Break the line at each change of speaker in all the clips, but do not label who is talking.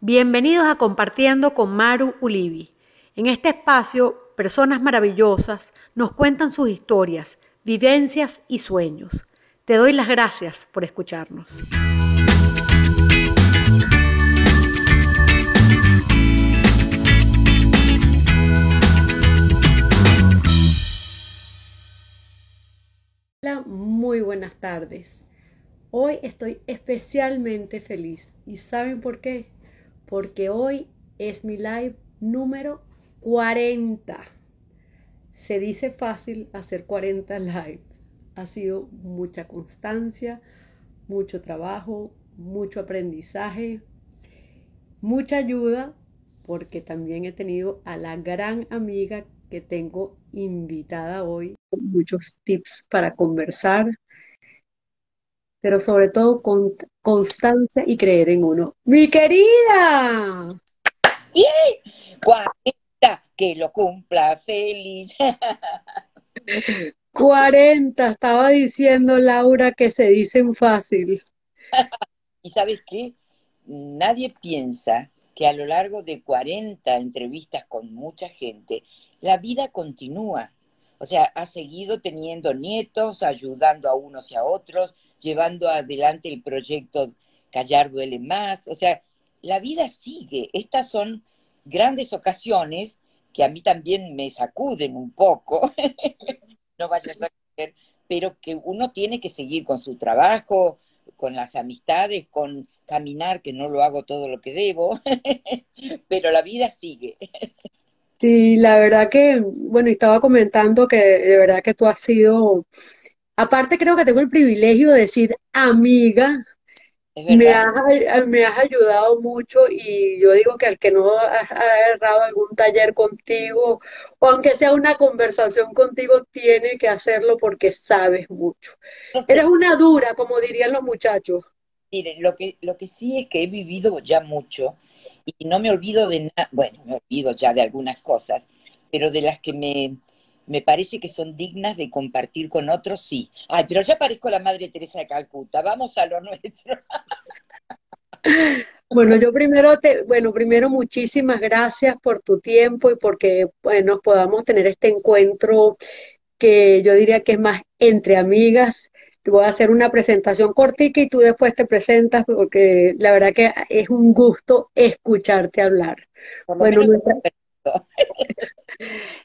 Bienvenidos a Compartiendo con Maru Ulivi. En este espacio, personas maravillosas nos cuentan sus historias, vivencias y sueños. Te doy las gracias por escucharnos. Hola, muy buenas tardes. Hoy estoy especialmente feliz. ¿Y saben por qué? Porque hoy es mi live número 40. Se dice fácil hacer 40 lives. Ha sido mucha constancia, mucho trabajo, mucho aprendizaje, mucha ayuda, porque también he tenido a la gran amiga que tengo invitada hoy, muchos tips para conversar, pero sobre todo con constancia y creer en uno. ¡Mi querida!
¡Y! ¡Cuarenta! Que lo cumpla feliz.
40, estaba diciendo Laura que se dicen fácil.
¿Y sabes qué? Nadie piensa que a lo largo de 40 entrevistas con mucha gente, la vida continúa. O sea, ha seguido teniendo nietos, ayudando a unos y a otros, llevando adelante el proyecto Callar duele más. O sea, la vida sigue. Estas son grandes ocasiones que a mí también me sacuden un poco, no vayas a creer, pero que uno tiene que seguir con su trabajo, con las amistades, con caminar, que no lo hago todo lo que debo, pero la vida sigue.
Sí, la verdad que, bueno, estaba comentando que de verdad que tú has sido Aparte creo que tengo el privilegio de decir amiga, me has, me has ayudado mucho y yo digo que al que no ha agarrado algún taller contigo o aunque sea una conversación contigo, tiene que hacerlo porque sabes mucho. Eres una dura, como dirían los muchachos.
Miren, lo que, lo que sí es que he vivido ya mucho y no me olvido de nada, bueno, me olvido ya de algunas cosas, pero de las que me, me parece que son dignas de compartir con otros, sí. Ay, pero ya parezco la Madre Teresa de Calcuta, vamos a lo nuestro.
Bueno, yo primero te, bueno, primero muchísimas gracias por tu tiempo y porque bueno, podamos tener este encuentro que yo diría que es más entre amigas. Voy a hacer una presentación cortica y tú después te presentas porque la verdad que es un gusto escucharte hablar. Bueno,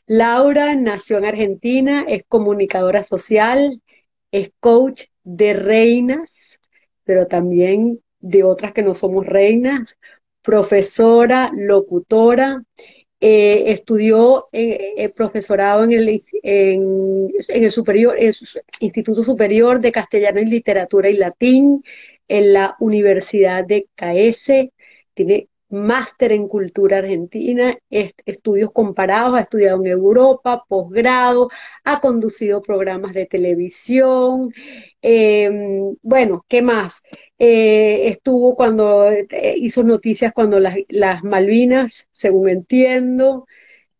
Laura nació en Argentina, es comunicadora social, es coach de reinas, pero también de otras que no somos reinas, profesora, locutora, eh, estudió eh, profesorado en el, Instituto Superior de Castellano y Literatura y Latín en la Universidad de CAES, tiene máster en cultura argentina, estudios comparados, ha estudiado en Europa, posgrado, ha conducido programas de televisión. Em, bueno, ¿qué más? Eh, estuvo cuando eh, hizo noticias cuando las, las Malvinas, según entiendo.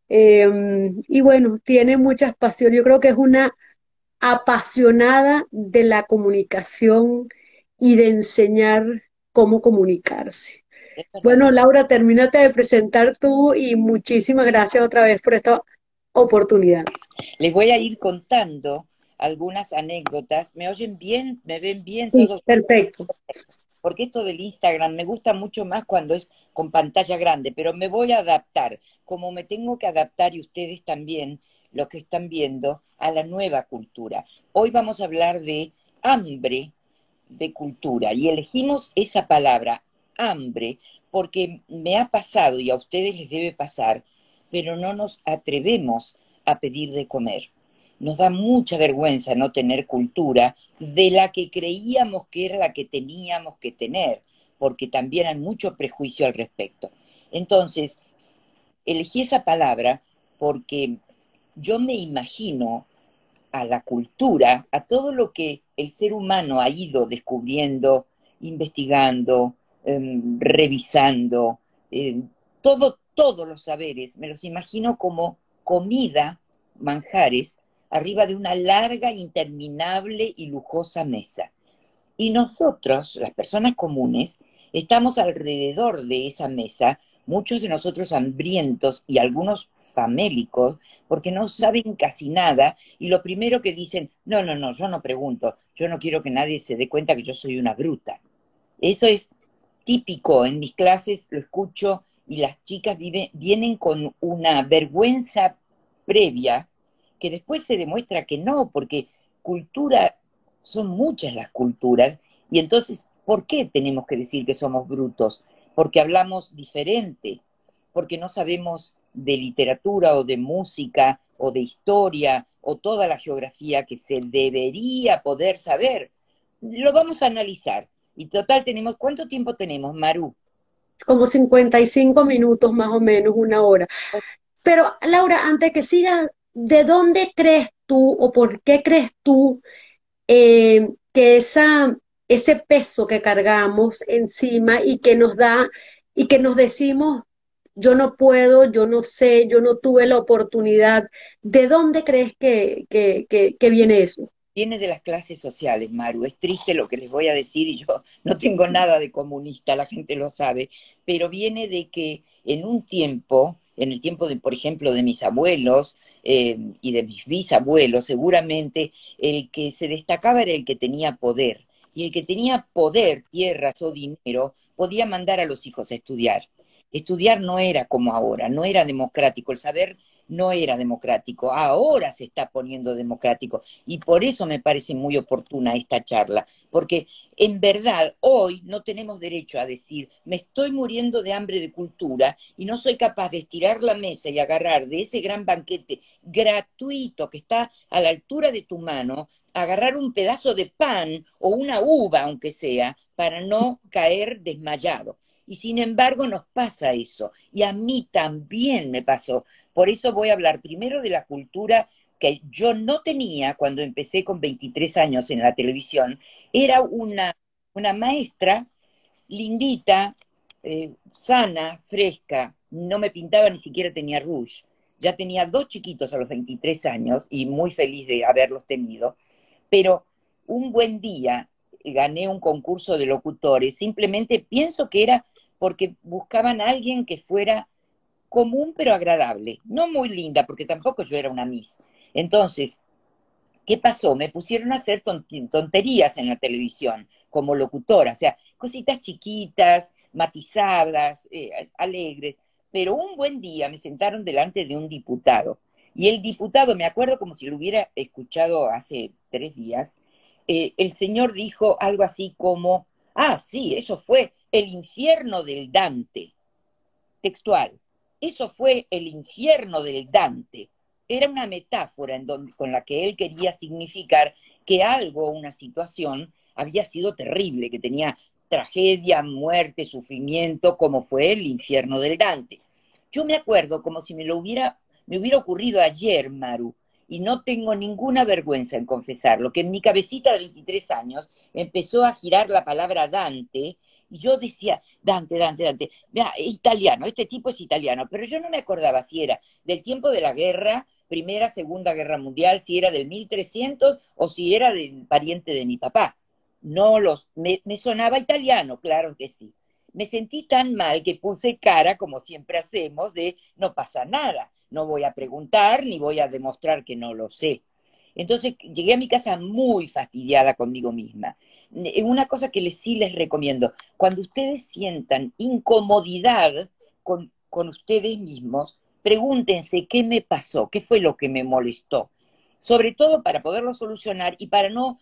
Em, y bueno, tiene muchas pasiones. Yo creo que es una apasionada de la comunicación y de enseñar cómo comunicarse. Bueno, Laura, termínate de presentar tú y muchísimas gracias otra vez por esta oportunidad.
Les voy a ir contando algunas anécdotas. ¿Me oyen bien? ¿Me ven bien?
Sí, perfecto.
Porque esto del Instagram me gusta mucho más cuando es con pantalla grande, pero me voy a adaptar, como me tengo que adaptar y ustedes también, los que están viendo, a la nueva cultura. Hoy vamos a hablar de hambre de cultura y elegimos esa palabra, hambre, porque me ha pasado y a ustedes les debe pasar, pero no nos atrevemos a pedir de comer. Nos da mucha vergüenza no tener cultura de la que creíamos que era la que teníamos que tener, porque también hay mucho prejuicio al respecto. Entonces, elegí esa palabra porque yo me imagino a la cultura, a todo lo que el ser humano ha ido descubriendo, investigando, Em, revisando, em, todo, todos los saberes, me los imagino como comida, manjares, arriba de una larga, interminable y lujosa mesa. Y nosotros, las personas comunes, estamos alrededor de esa mesa, muchos de nosotros hambrientos y algunos famélicos, porque no saben casi nada y lo primero que dicen, no, no, no, yo no pregunto, yo no quiero que nadie se dé cuenta que yo soy una bruta. Eso es típico, en mis clases lo escucho y las chicas vienen con una vergüenza previa que después se demuestra que no, porque cultura, son muchas las culturas, y entonces, ¿por qué tenemos que decir que somos brutos? Porque hablamos diferente, porque no sabemos de literatura o de música o de historia o toda la geografía que se debería poder saber. Lo vamos a analizar. Y total tenemos, ¿cuánto tiempo tenemos, Maru?
Como 55 minutos más o menos, una hora. Pero Laura, antes que sigas, ¿de dónde crees tú o por qué crees tú eh, que esa, ese peso que cargamos encima y que nos da y que nos decimos yo no puedo, yo no sé, yo no tuve la oportunidad. ¿De dónde crees que, que, viene eso?
Viene de las clases sociales, Maru. Es triste lo que les voy a decir y yo no tengo nada de comunista, la gente lo sabe, pero viene de que en un tiempo, en el tiempo de, por ejemplo, de mis abuelos eh, y de mis bisabuelos, seguramente el que se destacaba era el que tenía poder. Y el que tenía poder, tierras o dinero, podía mandar a los hijos a estudiar. Estudiar no era como ahora, no era democrático, el saber no era democrático, ahora se está poniendo democrático y por eso me parece muy oportuna esta charla, porque en verdad hoy no tenemos derecho a decir me estoy muriendo de hambre de cultura y no soy capaz de estirar la mesa y agarrar de ese gran banquete gratuito que está a la altura de tu mano, agarrar un pedazo de pan o una uva, aunque sea, para no caer desmayado. Y sin embargo nos pasa eso. Y a mí también me pasó. Por eso voy a hablar primero de la cultura que yo no tenía cuando empecé con 23 años en la televisión. Era una, una maestra lindita, eh, sana, fresca, no me pintaba ni siquiera tenía rouge. Ya tenía dos chiquitos a los 23 años y muy feliz de haberlos tenido. Pero un buen día gané un concurso de locutores, simplemente pienso que era porque buscaban a alguien que fuera común pero agradable, no muy linda, porque tampoco yo era una Miss. Entonces, ¿qué pasó? Me pusieron a hacer tonterías en la televisión como locutora, o sea, cositas chiquitas, matizadas, eh, alegres, pero un buen día me sentaron delante de un diputado. Y el diputado, me acuerdo como si lo hubiera escuchado hace tres días, eh, el señor dijo algo así como, ah, sí, eso fue el infierno del Dante. Textual. Eso fue el infierno del Dante. Era una metáfora con la que él quería significar que algo, una situación, había sido terrible, que tenía tragedia, muerte, sufrimiento, como fue el infierno del Dante. Yo me acuerdo como si me lo hubiera, me hubiera ocurrido ayer, Maru, y no tengo ninguna vergüenza en confesarlo, que en mi cabecita de 23 años empezó a girar la palabra Dante yo decía, Dante, Dante, Dante, mira, italiano, este tipo es italiano, pero yo no me acordaba si era del tiempo de la guerra, Primera, Segunda Guerra Mundial, si era del 1300 o si era del pariente de mi papá. No los, me, me sonaba italiano, claro que sí. Me sentí tan mal que puse cara, como siempre hacemos, de no pasa nada, no voy a preguntar ni voy a demostrar que no lo sé. Entonces llegué a mi casa muy fastidiada conmigo misma una cosa que les, sí les recomiendo, cuando ustedes sientan incomodidad con, con ustedes mismos, pregúntense qué me pasó, qué fue lo que me molestó, sobre todo para poderlo solucionar y para no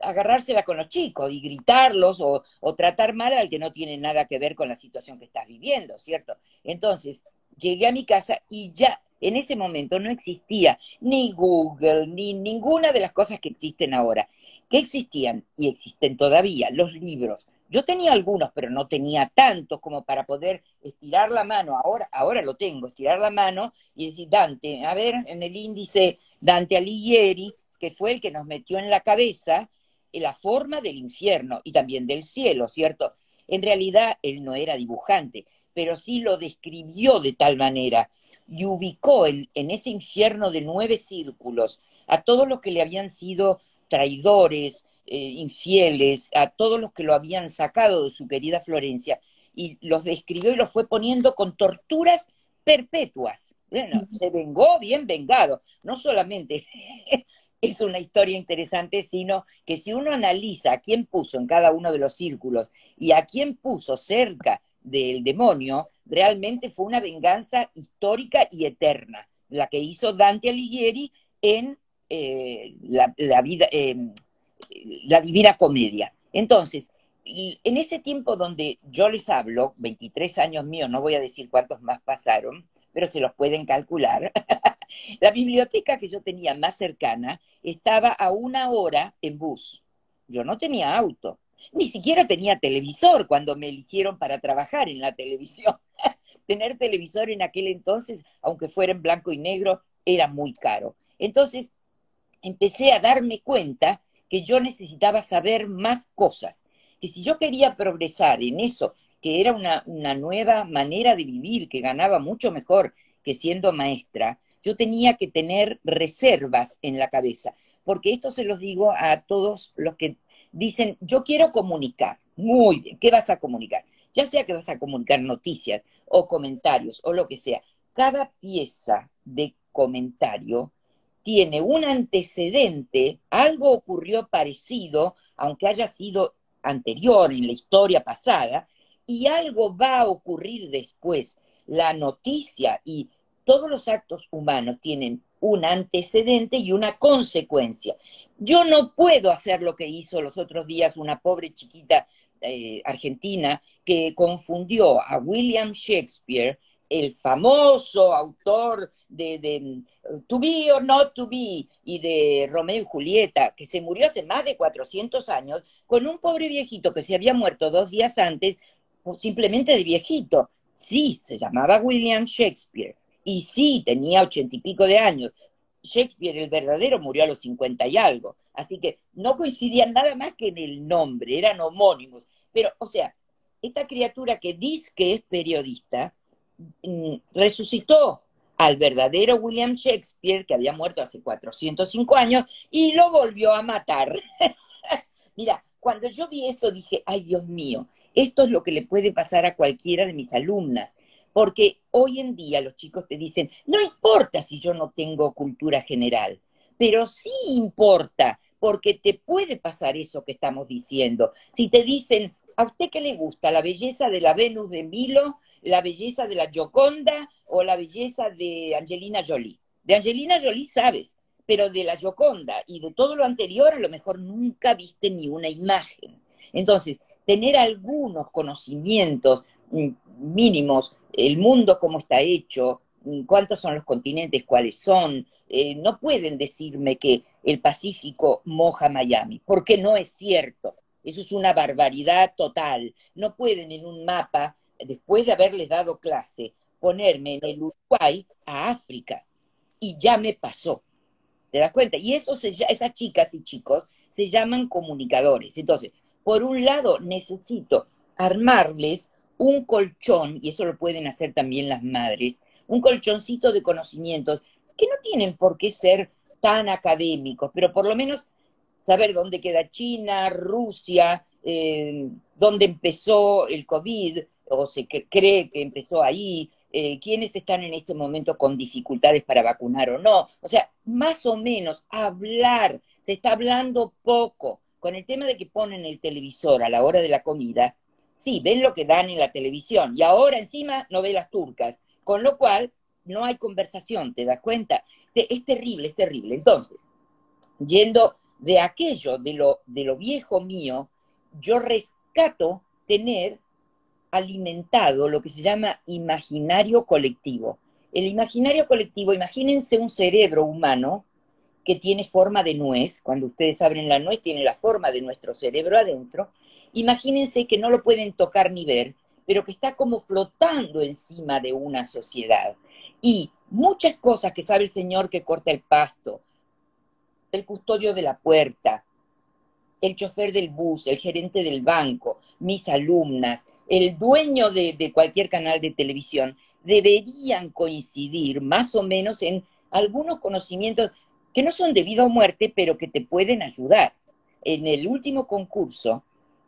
agarrársela con los chicos y gritarlos o, o, tratar mal al que no tiene nada que ver con la situación que estás viviendo, ¿cierto? Entonces, llegué a mi casa y ya en ese momento no existía ni Google, ni ninguna de las cosas que existen ahora. ¿Qué existían? Y existen todavía los libros. Yo tenía algunos, pero no tenía tantos como para poder estirar la mano. Ahora, ahora lo tengo, estirar la mano y decir, Dante, a ver, en el índice Dante Alighieri, que fue el que nos metió en la cabeza la forma del infierno y también del cielo, ¿cierto? En realidad él no era dibujante, pero sí lo describió de tal manera y ubicó en, en ese infierno de nueve círculos a todos los que le habían sido traidores, eh, infieles, a todos los que lo habían sacado de su querida Florencia, y los describió y los fue poniendo con torturas perpetuas. Bueno, se vengó bien vengado. No solamente es una historia interesante, sino que si uno analiza a quién puso en cada uno de los círculos y a quién puso cerca del demonio, realmente fue una venganza histórica y eterna, la que hizo Dante Alighieri en eh, la, vida, em, la Divina Comedia. Entonces, en ese tiempo donde yo les hablo, 23 años míos, no voy a decir cuántos más pasaron, pero se los pueden calcular, la biblioteca que yo tenía más cercana estaba a una hora en bus. Yo no tenía auto, ni siquiera tenía televisor cuando me eligieron para trabajar en la televisión. Tener televisor en aquel entonces, aunque fuera en blanco y negro, era muy caro. Entonces, empecé a darme cuenta que yo necesitaba saber más cosas, que si yo quería progresar en eso, que era una, nueva manera de vivir, que ganaba mucho mejor que siendo maestra, yo tenía que tener reservas en la cabeza, porque esto se los digo a todos los que dicen, yo quiero comunicar. Muy bien, ¿qué vas a comunicar? Ya sea que vas a comunicar noticias o comentarios o lo que sea. Cada pieza de comentario tiene un antecedente, algo ocurrió parecido, aunque haya sido anterior en la historia pasada, y algo va a ocurrir después. La noticia y todos los actos humanos tienen un antecedente y una consecuencia. Yo no puedo hacer lo que hizo los otros días una pobre chiquita eh, argentina que confundió a William Shakespeare el famoso autor de, de, To Be or Not To Be y de Romeo y Julieta, que se murió hace más de 400 años, con un pobre viejito que se había muerto dos días antes, simplemente de viejito. Sí, se llamaba William Shakespeare y sí, tenía ochenta y pico de años. Shakespeare, el verdadero, murió a los cincuenta y algo. Así que no coincidían nada más que en el nombre, eran homónimos. Pero, o sea, esta criatura que dice que es periodista, Mm, resucitó al verdadero William Shakespeare, que había muerto hace 405 años, y lo volvió a matar. Mira, cuando yo vi eso dije, ay Dios mío, esto es lo que le puede pasar a cualquiera de mis alumnas, porque hoy en día los chicos te dicen, no importa si yo no tengo cultura general, pero sí importa, porque te puede pasar eso que estamos diciendo. Si te dicen, ¿a usted qué le gusta? ¿La belleza de la Venus de Milo? La belleza de la Gioconda o la belleza de Angelina Jolie. De Angelina Jolie sabes, pero de la Gioconda y de todo lo anterior a lo mejor nunca viste ni una imagen. Entonces, tener algunos conocimientos mm, mínimos, el mundo cómo está hecho, mm, cuántos son los continentes, cuáles son, eh, no pueden decirme que el Pacífico moja Miami, porque no es cierto. Eso es una barbaridad total. No pueden en un mapa después de haberles dado clase, ponerme en el Uruguay a África. Y ya me pasó. ¿Te das cuenta? Y eso se, esas chicas y chicos se llaman comunicadores. Entonces, por un lado, necesito armarles un colchón, y eso lo pueden hacer también las madres, un colchoncito de conocimientos que no tienen por qué ser tan académicos, pero por lo menos saber dónde queda China, Rusia, eh, dónde empezó el COVID, o se cree que empezó ahí, eh, quiénes están en este momento con dificultades para vacunar o no. O sea, más o menos hablar, se está hablando poco. Con el tema de que ponen el televisor a la hora de la comida, sí, ven lo que dan en la televisión y ahora encima novelas turcas, con lo cual no hay conversación, ¿te das cuenta? Es terrible, es terrible. Entonces, yendo de aquello, de lo, de lo viejo mío, yo rescato tener alimentado lo que se llama imaginario colectivo. El imaginario colectivo, imagínense un cerebro humano que tiene forma de nuez, cuando ustedes abren la nuez tiene la forma de nuestro cerebro adentro, imagínense que no lo pueden tocar ni ver, pero que está como flotando encima de una sociedad. Y muchas cosas que sabe el señor que corta el pasto, el custodio de la puerta, el chofer del bus, el gerente del banco, mis alumnas, el dueño de, cualquier canal de televisión, deberían coincidir más o menos en algunos conocimientos que no son de vida o muerte, pero que te pueden ayudar. en el último concurso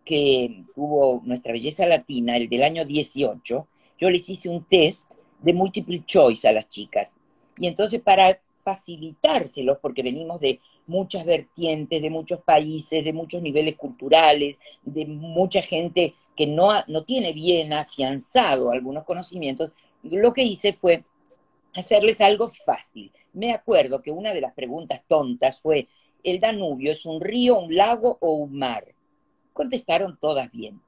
que tuvo Nuestra Belleza Latina, el del año 18, yo les hice un test de multiple choice a las chicas. Y entonces para facilitárselos, porque venimos de muchas vertientes, de muchos países, de muchos niveles culturales, de mucha gente que no, no tiene bien afianzado algunos conocimientos, lo que hice fue hacerles algo fácil. Me acuerdo que una de las preguntas tontas fue, ¿el Danubio es un río, un lago o un mar? Contestaron todas bien.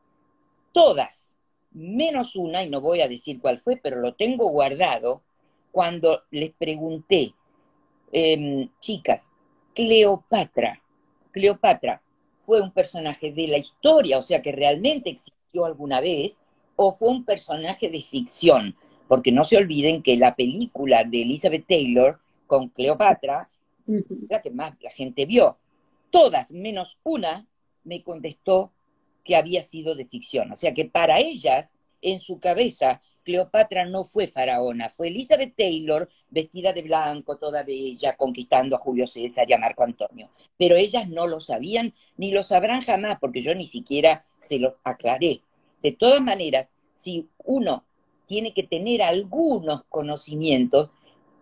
Todas, menos una, y no voy a decir cuál fue, pero lo tengo guardado, cuando les pregunté, em, chicas, Cleopatra, Cleopatra fue un personaje de la historia, o sea que realmente existió alguna vez, o fue un personaje de ficción, porque no se olviden que la película de Elizabeth Taylor con Cleopatra, la que más la gente vio, todas menos una me contestó que había sido de ficción. O sea que para ellas, en su cabeza, Cleopatra no fue faraona, fue Elizabeth Taylor vestida de blanco, toda bella, conquistando a Julio César y a Marco Antonio. Pero ellas no lo sabían ni lo sabrán jamás, porque yo ni siquiera se los aclaré. De todas maneras, si uno tiene que tener algunos conocimientos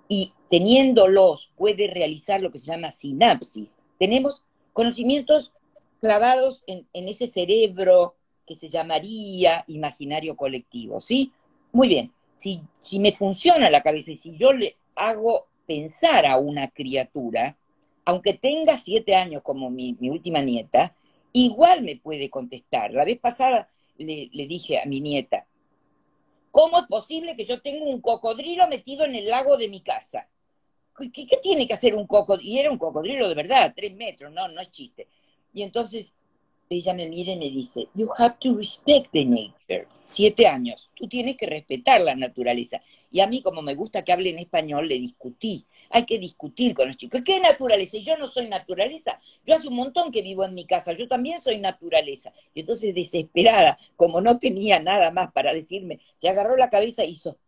y teniéndolos puede realizar lo que se llama sinapsis. Tenemos conocimientos clavados en, ese cerebro que se llamaría imaginario colectivo, ¿sí? Muy bien, si, si me funciona la cabeza y si yo le hago pensar a una criatura, aunque tenga siete años como mi, última nieta, igual me puede contestar. La vez pasada le, dije a mi nieta, ¿cómo es posible que yo tenga un cocodrilo metido en el lago de mi casa? ¿Qué, qué tiene que hacer un cocodrilo? Y era un cocodrilo de verdad, tres metros, no, no es chiste. Y entonces ella me mira y me dice, you have to respect the nature. Siete años, tú tienes que respetar la naturaleza. Y a mí, como me gusta que hable en español, le discutí. Hay que discutir con los chicos. ¿Qué naturaleza? Yo no soy naturaleza. Yo hace un montón que vivo en mi casa. Yo también soy naturaleza. Y entonces, desesperada, como no tenía nada más para decirme, se agarró la cabeza y hizo,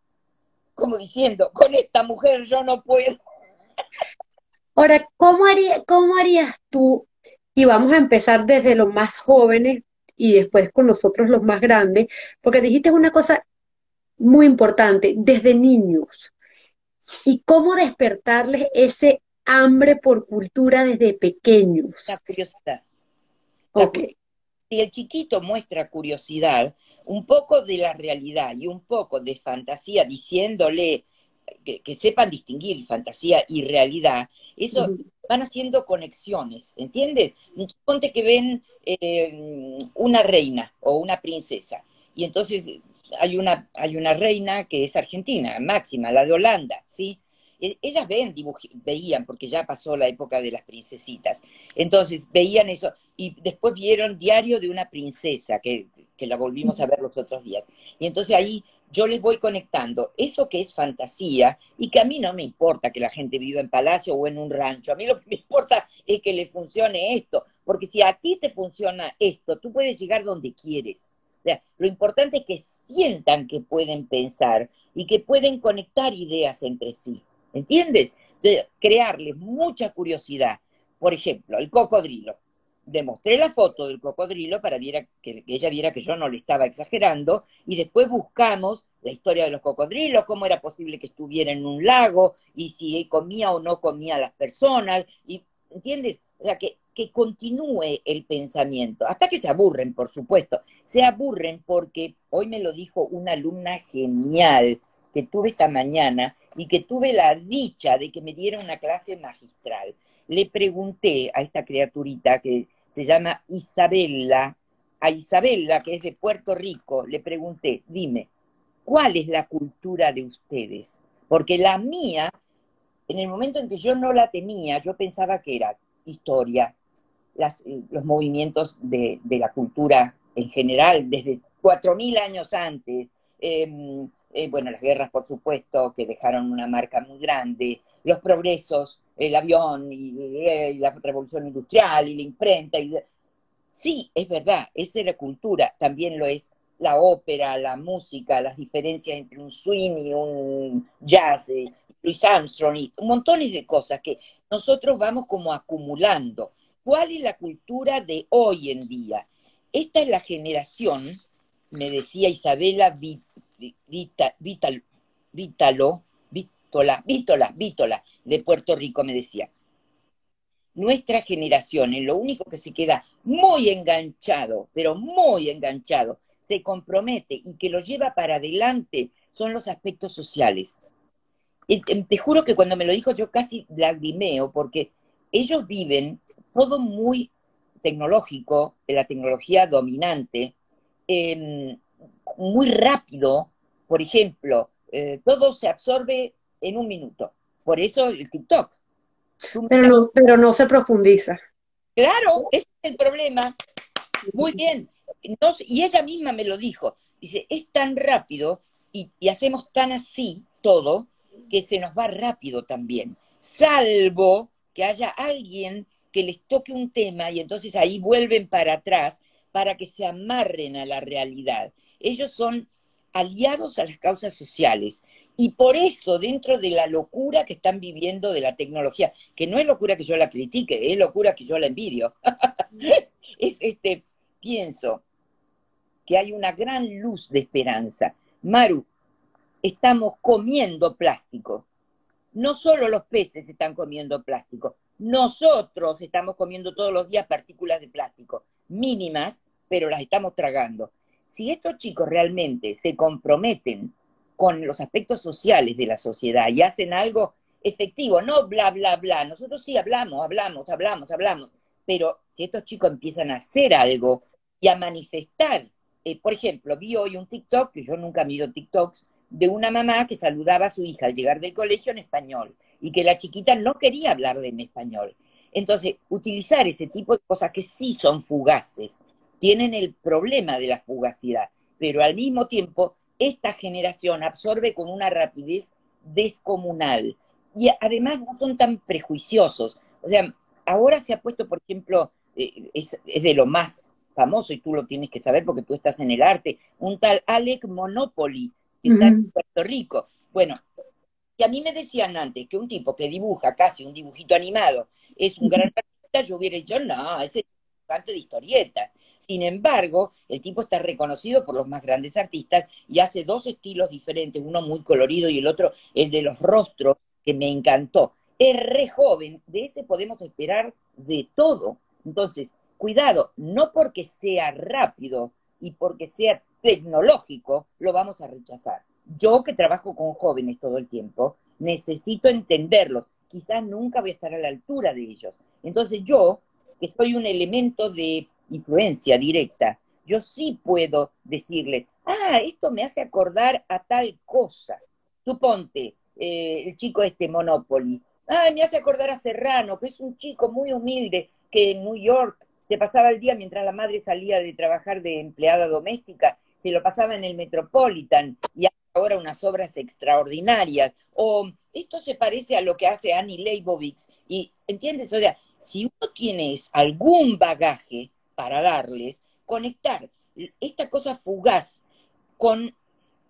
como diciendo, con esta mujer yo no puedo.
Ahora, ¿cómo, haría, cómo harías tú y vamos a empezar desde los más jóvenes y después con nosotros los más grandes, porque dijiste una cosa muy importante, desde niños. Y cómo despertarles ese hambre por cultura desde pequeños.
La curiosidad. ok. Si el chiquito muestra curiosidad, un poco de la realidad y un poco de fantasía, diciéndole que, sepan distinguir fantasía y realidad, eso van haciendo conexiones, ¿entiendes? Ponte que ven eh, una reina o una princesa, y entonces hay una, hay una reina que es argentina, Máxima, la de Holanda, ¿sí? E, ellas ven, veían, porque ya pasó la época de las princesitas, entonces veían eso, y después vieron Diario de una princesa, que, que la volvimos a ver los otros días, y entonces ahí yo les voy conectando eso que es fantasía y que a mí no me importa que la gente viva en palacio o en un rancho, a mí lo que me importa es que le funcione esto, porque si a ti te funciona esto, tú puedes llegar donde quieres. Sea, lo importante es que sientan que pueden pensar y que pueden conectar ideas entre sí, ¿entiendes? De crearles mucha curiosidad. Por ejemplo, el cocodrilo demostré la foto del cocodrilo para que, que, ella viera que yo no le estaba exagerando y después buscamos la historia de los cocodrilos, cómo era posible que estuviera en un lago y si comía o no comía a las personas, y, ¿entiendes? O sea, que, que continúe el pensamiento, hasta que se aburren, por supuesto. Se aburren porque hoy me lo dijo una alumna genial que tuve esta mañana y que tuve la dicha de que me diera una clase magistral. Le pregunté a esta criaturita que se llama Isabella, a Isabella, que es de Puerto Rico, le pregunté, dime, ¿cuál es la cultura de ustedes? Porque la mía, en el momento en que yo no la tenía, yo pensaba que era historia, los movimientos de, la cultura en general, desde cuatro mil años antes, em, eh, bueno, las guerras, por supuesto, que dejaron una marca muy grande, los progresos, el avión y, la revolución industrial y la imprenta. Y, sí, es verdad, esa es la cultura, también lo es la ópera, la música, las diferencias entre un swing y un jazz, Louis Armstrong y montón de cosas que nosotros vamos como acumulando. ¿Cuál es la cultura de hoy en día? Esta es la generación, me decía Isabela Vitalo, Vítola, Vítola, Vítola, de Puerto Rico, me decía. Nuestra generación, en lo único que se queda muy enganchado, pero muy enganchado, se compromete y que lo lleva para adelante son los aspectos sociales. Te juro que cuando me lo dijo yo casi lagrimeo, porque ellos viven todo muy tecnológico, la tecnología dominante, em, muy rápido, por ejemplo, eh, todo se absorbe en un minuto. Por eso el TikTok.
Pero no, pero no se profundiza.
Claro, ese es el problema. Muy bien. y ella misma me lo dijo. Dice, es tan rápido y, y hacemos tan así todo que se nos va rápido también. Salvo que haya alguien que les toque un tema y entonces ahí vuelven para atrás para que se amarren a la realidad. Ellos son aliados a las causas sociales y por eso dentro de la locura que están viviendo de la tecnología, que no es locura que yo la critique, es locura que yo la envidio, es este, pienso que hay una gran luz de esperanza. Maru, estamos comiendo plástico. No solo los peces están comiendo plástico, nosotros estamos comiendo todos los días partículas de plástico, mínimas, pero las estamos tragando. Si estos chicos realmente se comprometen con los aspectos sociales de la sociedad y hacen algo efectivo, no bla, bla, bla, nosotros sí hablamos, hablamos, hablamos, hablamos, pero si estos chicos empiezan a hacer algo y a manifestar, eh, por ejemplo, vi hoy un TikTok, que yo nunca visto TikToks, de una mamá que saludaba a su hija al llegar del colegio en español y que la chiquita no quería hablarle en español. Entonces, utilizar ese tipo de cosas que sí son fugaces, tienen el problema de la fugacidad, pero al mismo tiempo esta generación absorbe con una rapidez descomunal y además no son tan prejuiciosos. O sea, ahora se ha puesto, por ejemplo, eh, es, de lo más famoso y tú lo tienes que saber porque tú estás en el arte, un tal Alec Monopoly, está en Puerto Rico. Bueno, y a mí me decían antes que un tipo que dibuja casi un dibujito animado es un gran artista, yo hubiera dicho, no, ese es un canto de historieta. Sin embargo, el tipo está reconocido por los más grandes artistas y hace dos estilos diferentes, uno muy colorido y el otro el de los rostros, que me encantó. Es re joven, de ese podemos esperar de todo. Entonces, cuidado, no porque sea rápido y porque sea tecnológico, lo vamos a rechazar yo que trabajo con jóvenes todo el tiempo, necesito entenderlos. Quizás nunca voy a estar a la altura de ellos. Entonces yo, que soy un elemento de influencia directa, yo sí puedo decirle, ah, esto me hace acordar a tal cosa. Suponte, eh, el chico este Monopoly, ah, me hace acordar a Serrano, que es un chico muy humilde que en New York se pasaba el día mientras la madre salía de trabajar de empleada doméstica, se lo pasaba en el Metropolitan y ahora unas obras extraordinarias, o esto se parece a lo que hace Annie Leibovitz, y entiendes, o sea, si uno tiene algún bagaje para darles, conectar esta cosa fugaz con,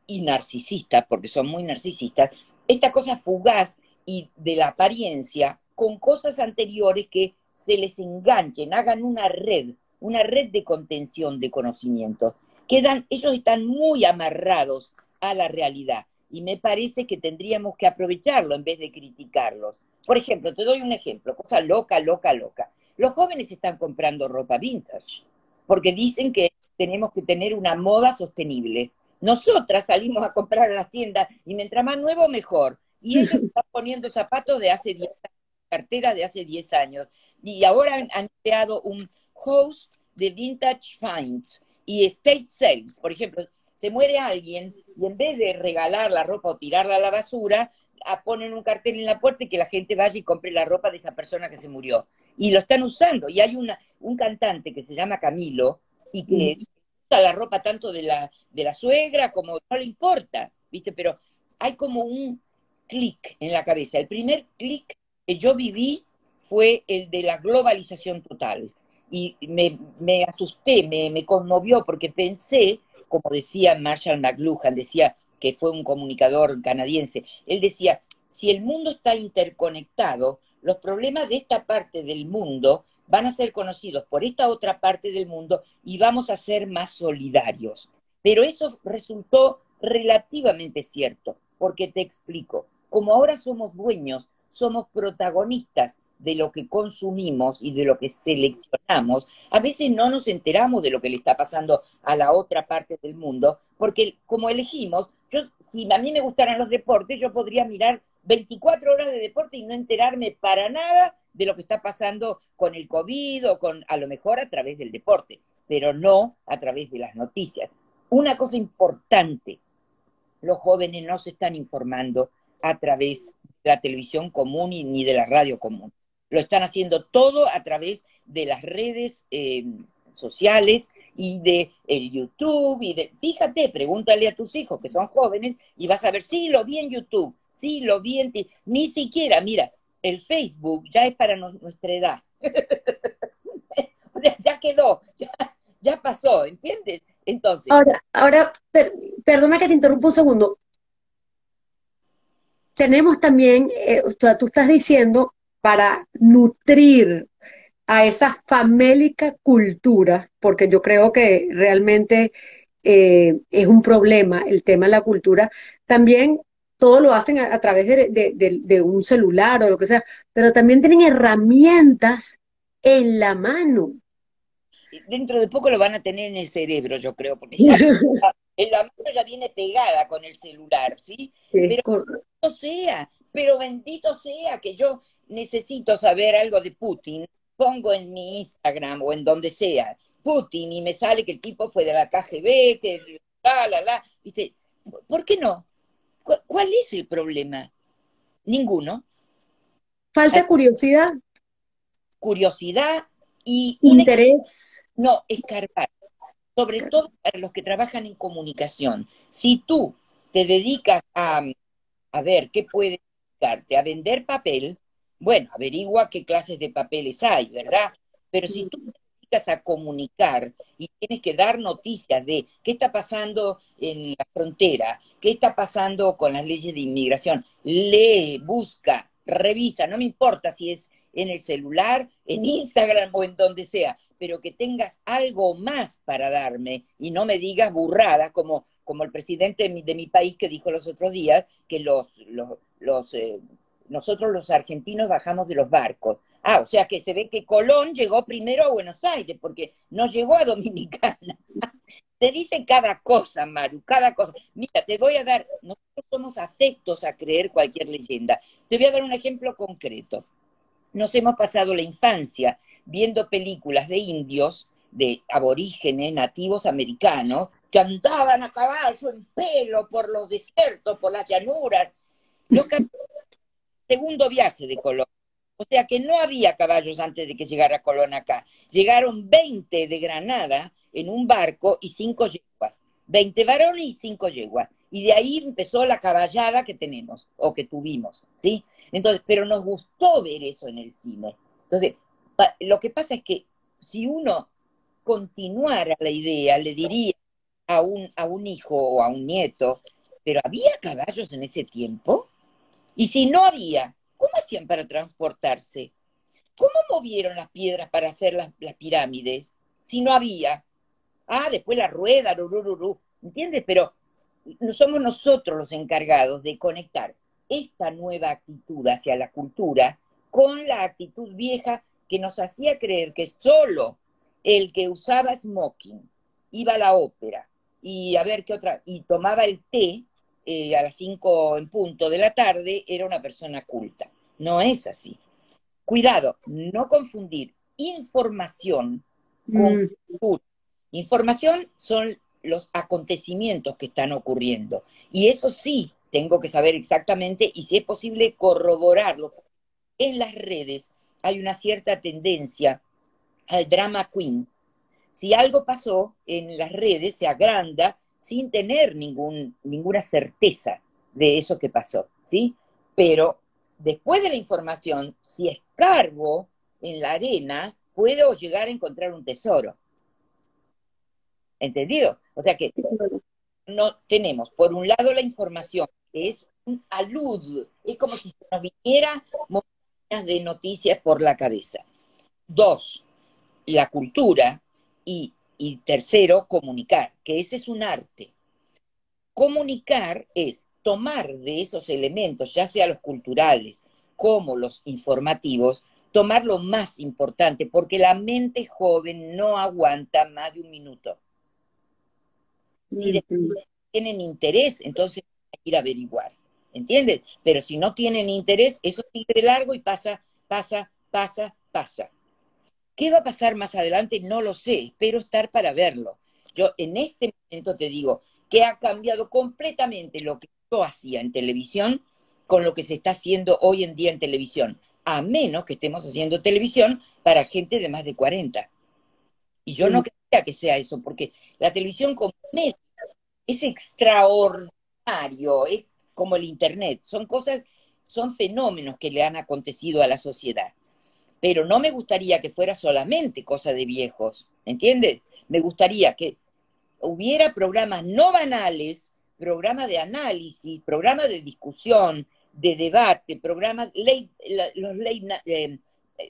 y narcisista, porque son muy narcisistas, esta cosa fugaz y de la apariencia con cosas anteriores que se les enganchen, hagan una red, una red de contención de conocimientos. Quedan, ellos están muy amarrados a la realidad. Y me parece que tendríamos que aprovecharlo en vez de criticarlos. Por ejemplo, te doy un ejemplo, cosa loca, loca, loca. Los jóvenes están comprando ropa vintage porque dicen que tenemos que tener una moda sostenible. Nosotras salimos a comprar a las tiendas y mientras más nuevo, mejor. Y ellos están poniendo zapatos de hace 10 años, carteras de hace 10 años. Y ahora han, han creado un host de vintage finds y estate sales. Por ejemplo, se muere alguien y en vez de regalar la ropa o tirarla a la basura, ponen un cartel en la puerta y que la gente vaya y compre la ropa de esa persona que se murió. Y lo están usando. Y hay una, un cantante que se llama Camilo y que usa la ropa tanto de la, de la suegra como no le importa, ¿viste? Pero hay como un clic en la cabeza. El primer clic que yo viví fue el de la globalización total. Y me, asusté, me, me conmovió porque pensé como decía Marshall McLuhan, decía que fue un comunicador canadiense, él decía, si el mundo está interconectado, los problemas de esta parte del mundo van a ser conocidos por esta otra parte del mundo y vamos a ser más solidarios. Pero eso resultó relativamente cierto, porque te explico, como ahora somos dueños, somos protagonistas de lo que consumimos y de lo que seleccionamos, a veces no nos enteramos de lo que le está pasando a la otra parte del mundo, porque como elegimos, yo, si a mí me gustaran los deportes, yo podría mirar 24 horas de deporte y no enterarme para nada de lo que está pasando con el COVID o con, a lo mejor a través del deporte, pero no a través de las noticias. Una cosa importante, los jóvenes no se están informando a través de la televisión común y ni de la radio común. Lo están haciendo todo a través de las redes eh, sociales y de el YouTube y de, fíjate, pregúntale a tus hijos que son jóvenes y vas a ver, sí, lo vi en YouTube, sí, lo vi en ti, ni siquiera, mira, el Facebook ya es para nuestra edad. o sea, ya quedó, ya, pasó, ¿entiendes? Entonces.
Ahora, ahora, perdona que te interrumpa un segundo. Tenemos también, eh, tú estás diciendo, para nutrir a esa famélica cultura, porque yo creo que realmente eh, es un problema el tema de la cultura, también todo lo hacen a, través de, un celular o lo que sea, pero también tienen herramientas en la mano.
Dentro de poco lo van a tener en el cerebro, yo creo, porque ya, en la mano ya viene pegada con el celular, ¿sí? pero bendito sea, pero bendito sea que yo necesito saber algo de Putin, pongo en mi Instagram o en donde sea, Putin, y me sale que el tipo fue de la KGB, que la, la, la, ¿viste? ¿Por qué no? ¿Cuál es el problema? Ninguno.
Falta ah. curiosidad.
Curiosidad y
interés.
no, escarbar. Sobre todo para los que trabajan en comunicación. Si tú te dedicas a, a ver qué puedes dedicarte, a vender papel, bueno, averigua qué clases de papeles hay, ¿verdad? Pero si tú a comunicar y tienes que dar noticias de qué está pasando en la frontera, qué está pasando con las leyes de inmigración, lee, busca, revisa, no me importa si es en el celular, en Instagram o en donde sea, pero que tengas algo más para darme y no me digas burradas como, como el presidente de mi, de mi país que dijo los otros días que los, los, los eh, nosotros los argentinos bajamos de los barcos. Ah, o sea que se ve que Colón llegó primero a Buenos Aires, porque no llegó a Dominicana. te dicen cada cosa, Maru, cada cosa. Mira, te voy a dar, nosotros somos afectos a creer cualquier leyenda. Te voy a dar un ejemplo concreto. Nos hemos pasado la infancia viendo películas de indios, de aborígenes, nativos americanos, que andaban a caballo en pelo por los desiertos, por las llanuras. Que segundo viaje de Colón. O sea que no había caballos antes de que llegara Colón acá. Llegaron 20 de Granada en un barco y cinco yeguas. 20 varones y cinco yeguas. Y de ahí empezó la caballada que tenemos, o que tuvimos, ¿sí? Entonces, pero nos gustó ver eso en el cine. Entonces, lo que pasa es que si uno continuara la idea, le diría a un, a un hijo o a un nieto, pero ¿había caballos en ese tiempo? Y si no había, ¿cómo hacían para transportarse? ¿Cómo movieron las piedras para hacer las, pirámides? Si no había. Ah, después la rueda, rurururu. ¿Entiendes? Pero somos nosotros los encargados de conectar esta nueva actitud hacia la cultura con la actitud vieja que nos hacía creer que solo el que usaba smoking iba a la ópera y a ver qué otra, y tomaba el té, eh, a las 5 en punto de la tarde era una persona culta. No es así. Cuidado, no confundir información con mm. cultura. Información son los acontecimientos que están ocurriendo. Y eso sí, tengo que saber exactamente y si es posible corroborarlo. En las redes hay una cierta tendencia al drama queen. Si algo pasó en las redes, se agranda sin tener ninguna certeza de eso que pasó, ¿sí? Pero después de la información, si escarbo en la arena, puedo llegar a encontrar un tesoro. ¿Entendido? O sea que no tenemos, por un lado, la información, que es un alud, es como si se nos viniera montañas de noticias por la cabeza. Dos, la cultura. Y, y tercero, comunicar, que ese es un arte. Comunicar es tomar de esos elementos, ya sea los culturales como los informativos, tomar lo más importante, porque la mente joven no aguanta más de un minuto. Si tienen interés, entonces hay que ir a averiguar, ¿entiendes? Pero si no tienen interés, eso sigue largo y pasa, pasa, pasa, pasa. ¿Qué va a pasar más adelante? No lo sé, espero estar para verlo. Yo en este momento te digo que ha cambiado completamente lo que yo hacía en televisión con lo que se está haciendo hoy en día en televisión, a menos que estemos haciendo televisión para gente de más de 40. Y yo no quería que sea eso, porque la televisión como medio es extraordinario, es como el Internet, son cosas, son fenómenos que le han acontecido a la sociedad. Pero no me gustaría que fuera solamente cosa de viejos, ¿entiendes? Me gustaría que hubiera programas no banales, programas de análisis, programas de discusión, de debate, programas, late, los late, eh,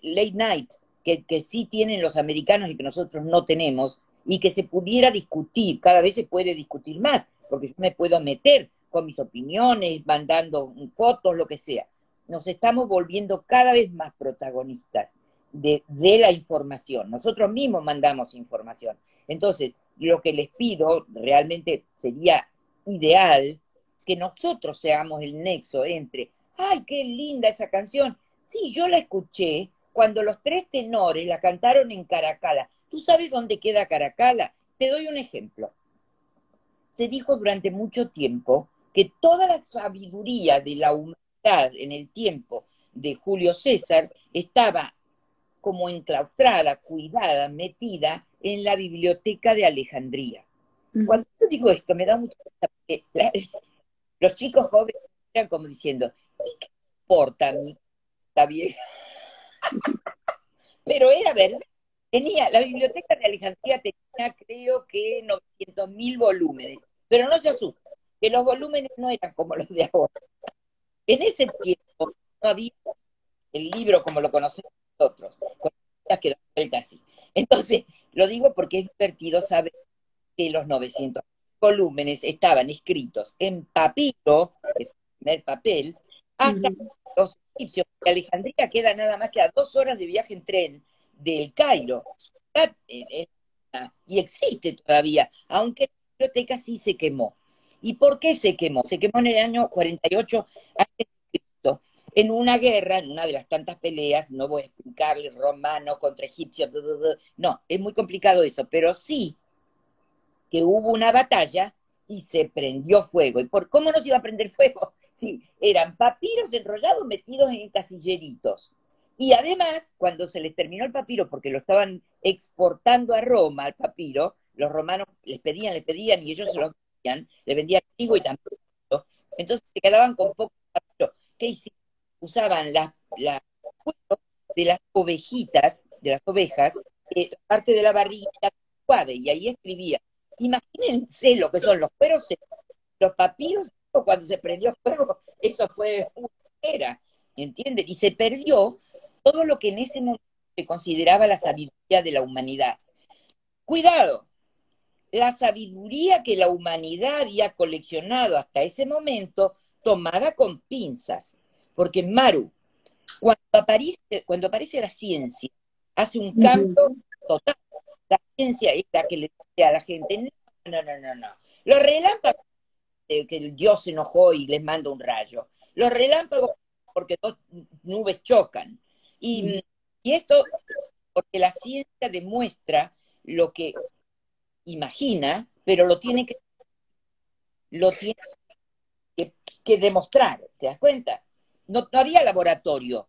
late night, que, que sí tienen los americanos y que nosotros no tenemos, y que se pudiera discutir, cada vez se puede discutir más, porque yo me puedo meter con mis opiniones, mandando fotos, lo que sea. Nos estamos volviendo cada vez más protagonistas de, la información. Nosotros mismos mandamos información. Entonces, lo que les pido realmente sería ideal que nosotros seamos el nexo entre, ay, qué linda esa canción. Sí, yo la escuché cuando los tres tenores la cantaron en Caracala. ¿Tú sabes dónde queda Caracala? Te doy un ejemplo. Se dijo durante mucho tiempo que toda la sabiduría de la humanidad en el tiempo de Julio César estaba como enclaustrada, cuidada, metida en la biblioteca de Alejandría. Cuando yo digo esto, me da mucha porque los chicos jóvenes eran como diciendo, ¿y qué importa a mí esta vieja? Pero era verdad. Tenía, la biblioteca de Alejandría tenía creo que 900 mil volúmenes, pero no se asusten, que los volúmenes no eran como los de ahora. En ese tiempo no había el libro como lo conocemos nosotros, con que da vuelta así. Entonces, lo digo porque es divertido saber que los 900 volúmenes estaban escritos en papiro, el primer papel, hasta los egipcios, que Alejandría queda nada más que a dos horas de viaje en tren del Cairo. Y existe todavía, aunque la biblioteca sí se quemó. ¿Y por qué se quemó? Se quemó en el año 48 a.C., en una guerra, en una de las tantas peleas, no voy a explicarle romano contra egipcio, no, es muy complicado eso, pero sí que hubo una batalla y se prendió fuego. ¿Y por cómo no se iba a prender fuego? Sí, eran papiros enrollados metidos en casilleritos. Y además, cuando se les terminó el papiro, porque lo estaban exportando a Roma, al papiro, los romanos les pedían, les pedían y ellos se lo le vendían trigo y tampoco. Entonces se quedaban con poco papiro. ¿Qué hicieron? Usaban la, la de las ovejitas, de las ovejas, eh, parte de la barriga y ahí escribía. Imagínense lo que son los cueros, los papiros, cuando se prendió fuego, eso fue era, ¿entienden? Y se perdió todo lo que en ese momento se consideraba la sabiduría de la humanidad. Cuidado, la sabiduría que la humanidad había coleccionado hasta ese momento, tomada con pinzas, porque Maru, cuando aparece, cuando aparece la ciencia, hace un cambio total. La ciencia es la que le dice a la gente, no, no, no, no, no. Los relámpagos, que el Dios se enojó y les manda un rayo. Los relámpagos, porque dos nubes chocan. Y, esto, porque la ciencia demuestra lo que imagina, pero lo tiene que, lo tiene que, demostrar, ¿te das cuenta? No, había laboratorio.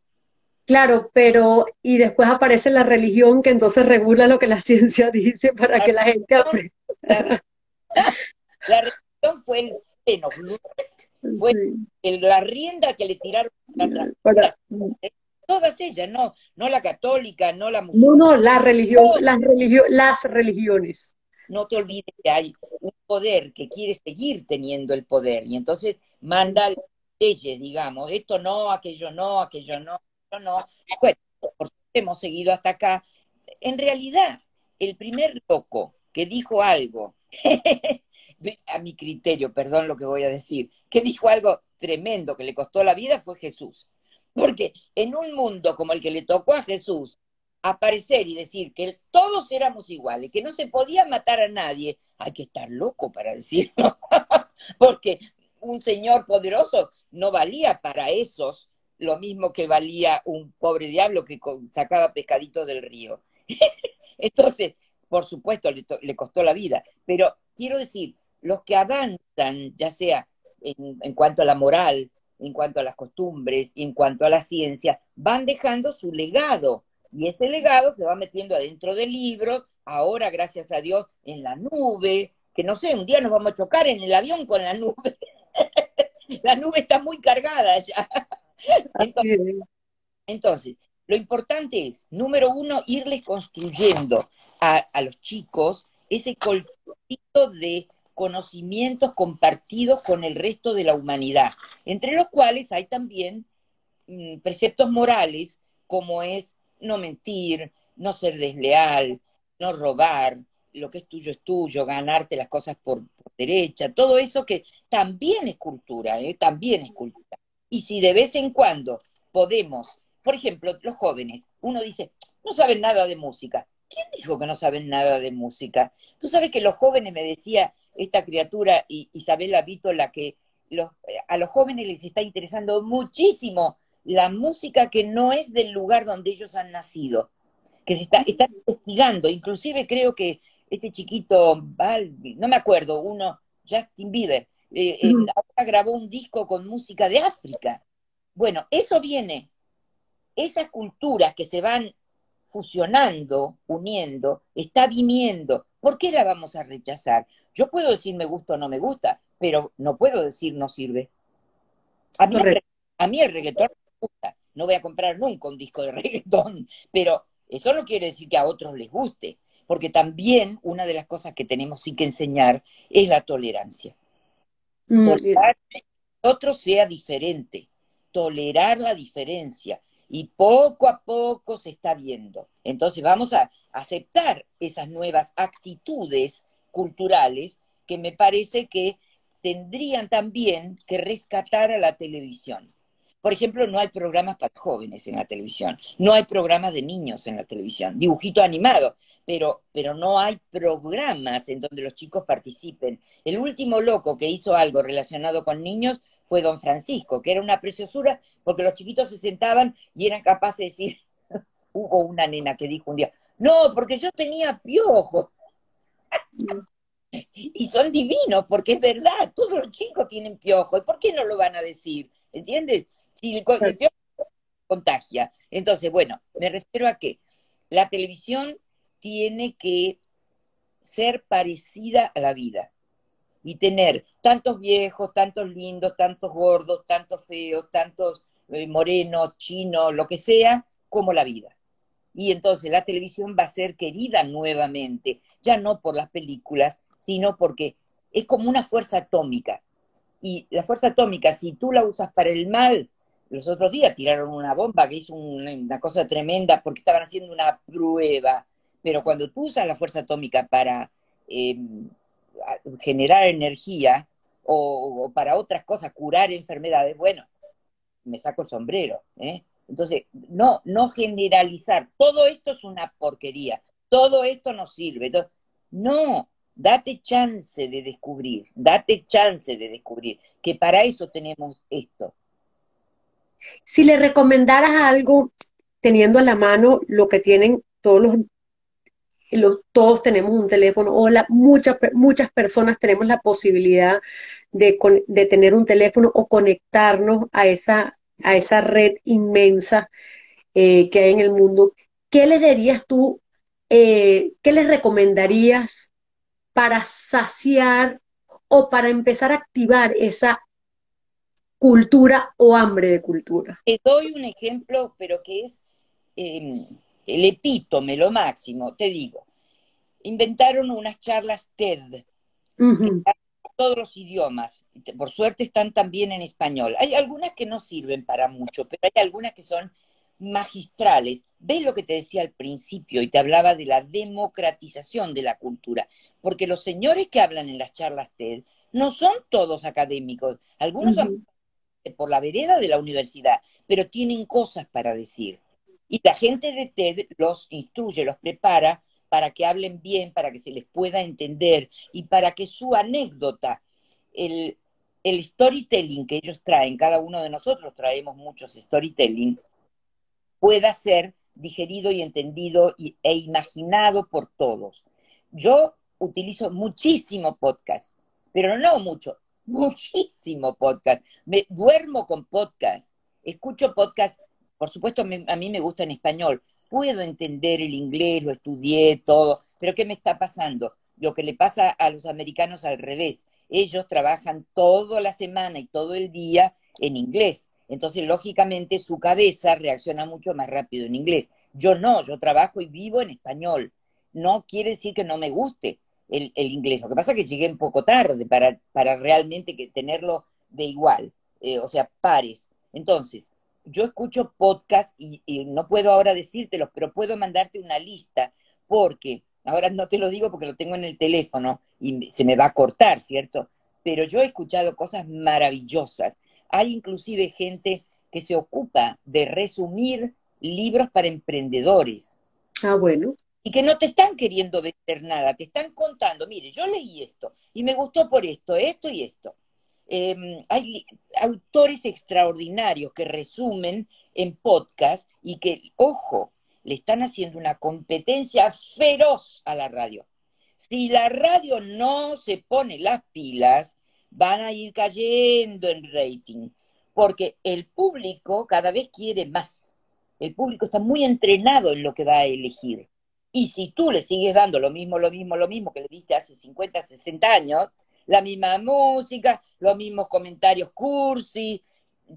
Claro, pero y después aparece la religión que entonces regula lo que la ciencia dice para que la gente aprenda.
La, religión fue el seno, fue la rienda que le tiraron para, todas ellas, no, no la católica, no la
musulmana. No, no, la religión, las, religio las religiones.
No te olvides que hay un poder que quiere seguir teniendo el poder y entonces manda leyes, digamos, esto no, aquello no, aquello no, aquello no. Bueno, por hemos seguido hasta acá. En realidad, el primer loco que dijo algo, a mi criterio, perdón lo que voy a decir, que dijo algo tremendo que le costó la vida fue Jesús. Porque en un mundo como el que le tocó a Jesús, aparecer y decir que todos éramos iguales, que no se podía matar a nadie, hay que estar loco para decirlo, porque un señor poderoso no valía para esos lo mismo que valía un pobre diablo que sacaba pescadito del río. Entonces, por supuesto, le, le, costó la vida, pero quiero decir, los que avanzan, ya sea en, en cuanto a la moral, en cuanto a las costumbres en cuanto a la ciencia, van dejando su legado y ese legado se va metiendo adentro del libro, ahora, gracias a Dios, en la nube, que no sé, un día nos vamos a chocar en el avión con la nube. la nube está muy cargada ya. Entonces, lo importante es, número uno, irles construyendo a, a los chicos ese colchito de conocimientos compartidos con el resto de la humanidad, entre los cuales hay también mm, preceptos morales como es no mentir, no ser desleal, no robar, lo que es tuyo es tuyo, ganarte las cosas por, derecha, todo eso que también es cultura, ¿eh? también es cultura. Y si de vez en cuando podemos, por ejemplo, los jóvenes, uno dice, no saben nada de música. ¿Quién dijo que no saben nada de música? Tú sabes que los jóvenes, me decía esta criatura Isabela la que los, a los jóvenes les está interesando muchísimo la música que no es del lugar donde ellos han nacido, que se está, están investigando, inclusive creo que este chiquito, no me acuerdo, uno, Justin Bieber, eh, eh, ahora grabó un disco con música de África. Bueno, eso viene, esas culturas que se van fusionando, uniendo, está viniendo. ¿Por qué la vamos a rechazar? Yo puedo decir me gusta o no me gusta, pero no puedo decir no sirve. A mí, a mí el reggaetón no voy a comprar nunca un disco de reggaetón, pero eso no quiere decir que a otros les guste, porque también una de las cosas que tenemos sí que enseñar es la tolerancia. Mm, tolerar que otro sea diferente, tolerar la diferencia. Y poco a poco se está viendo. Entonces vamos a aceptar esas nuevas actitudes culturales que me parece que tendrían también que rescatar a la televisión. Por ejemplo, no hay programas para jóvenes en la televisión, no hay programas de niños en la televisión, dibujito animado, pero, pero no hay programas en donde los chicos participen. El último loco que hizo algo relacionado con niños fue don Francisco, que era una preciosura porque los chiquitos se sentaban y eran capaces de decir, hubo una nena que dijo un día, no, porque yo tenía piojos. y son divinos, porque es verdad, todos los chicos tienen piojos, ¿y por qué no lo van a decir? ¿Entiendes? Si el, contagia. Entonces, bueno, me refiero a que la televisión tiene que ser parecida a la vida y tener tantos viejos, tantos lindos, tantos gordos, tantos feos, tantos eh, morenos, chinos, lo que sea, como la vida. Y entonces la televisión va a ser querida nuevamente, ya no por las películas, sino porque es como una fuerza atómica. Y la fuerza atómica, si tú la usas para el mal, los otros días tiraron una bomba que hizo una, cosa tremenda porque estaban haciendo una prueba. Pero cuando tú usas la fuerza atómica para em, generar energía o, para otras cosas, curar enfermedades, bueno, me saco el sombrero. ¿eh? Entonces, no, no generalizar. Todo esto es una porquería. Todo esto no sirve. no, date chance de descubrir, date chance de descubrir que para eso tenemos esto.
Si le recomendaras algo, teniendo a la mano lo que tienen todos los, todos tenemos un teléfono, o muchas, muchas personas tenemos la posibilidad de, de, tener un teléfono o conectarnos a esa, a esa red inmensa eh, que hay en el mundo. ¿Qué les dirías tú, eh, qué les recomendarías para saciar o para empezar a activar esa cultura o hambre de cultura.
Te doy un ejemplo, pero que es em, el epítome, lo máximo. Te digo, inventaron unas charlas TED, en todos los idiomas. Por suerte están también en español. Hay algunas que no sirven para mucho, pero hay algunas que son magistrales. ¿Ves lo que te decía al principio y te hablaba de la democratización de la cultura? Porque los señores que hablan en las charlas TED no son todos académicos, algunos son por la vereda de la universidad, pero tienen cosas para decir. Y la gente de TED los instruye, los prepara para que hablen bien, para que se les pueda entender y para que su anécdota, el, el storytelling que ellos traen, cada uno de nosotros traemos muchos storytelling, pueda ser digerido y entendido e imaginado por todos. Yo utilizo muchísimo podcast, pero no mucho, muchísimo podcast. Me duermo con podcast, escucho podcast, por supuesto a mí me gusta en español, puedo entender el inglés, lo estudié, todo, pero ¿qué me está pasando? Lo que le pasa a los americanos al revés. Ellos trabajan toda la semana y todo el día en inglés. Entonces, lógicamente, su cabeza reacciona mucho más rápido en inglés. Yo no, yo trabajo y vivo en español. No quiere decir que no me guste el, inglés. Lo que pasa es que llegué un poco tarde para, para realmente que tenerlo de igual, eh, o sea, pares. Entonces, yo escucho podcast y, no puedo ahora decírtelo, pero puedo mandarte una lista, porque ahora no te lo digo porque lo tengo en el teléfono y se me va a cortar, ¿cierto? Pero yo he escuchado cosas maravillosas. Hay inclusive gente que se ocupa de resumir libros para emprendedores.
Ah, bueno.
Y que no te están queriendo vender nada, te están contando, mire, yo leí esto y me gustó por esto, esto y esto. Em, hay autores extraordinarios que resumen en podcast y que, ojo, le están haciendo una competencia feroz a la radio. Si la radio no se pone las pilas, van a ir cayendo en rating, porque el público cada vez quiere más. El público está muy entrenado en lo que va a elegir. Y si tú le sigues dando lo mismo, lo mismo, lo mismo que le diste hace 50, 60 años, la misma música, los mismos comentarios cursi,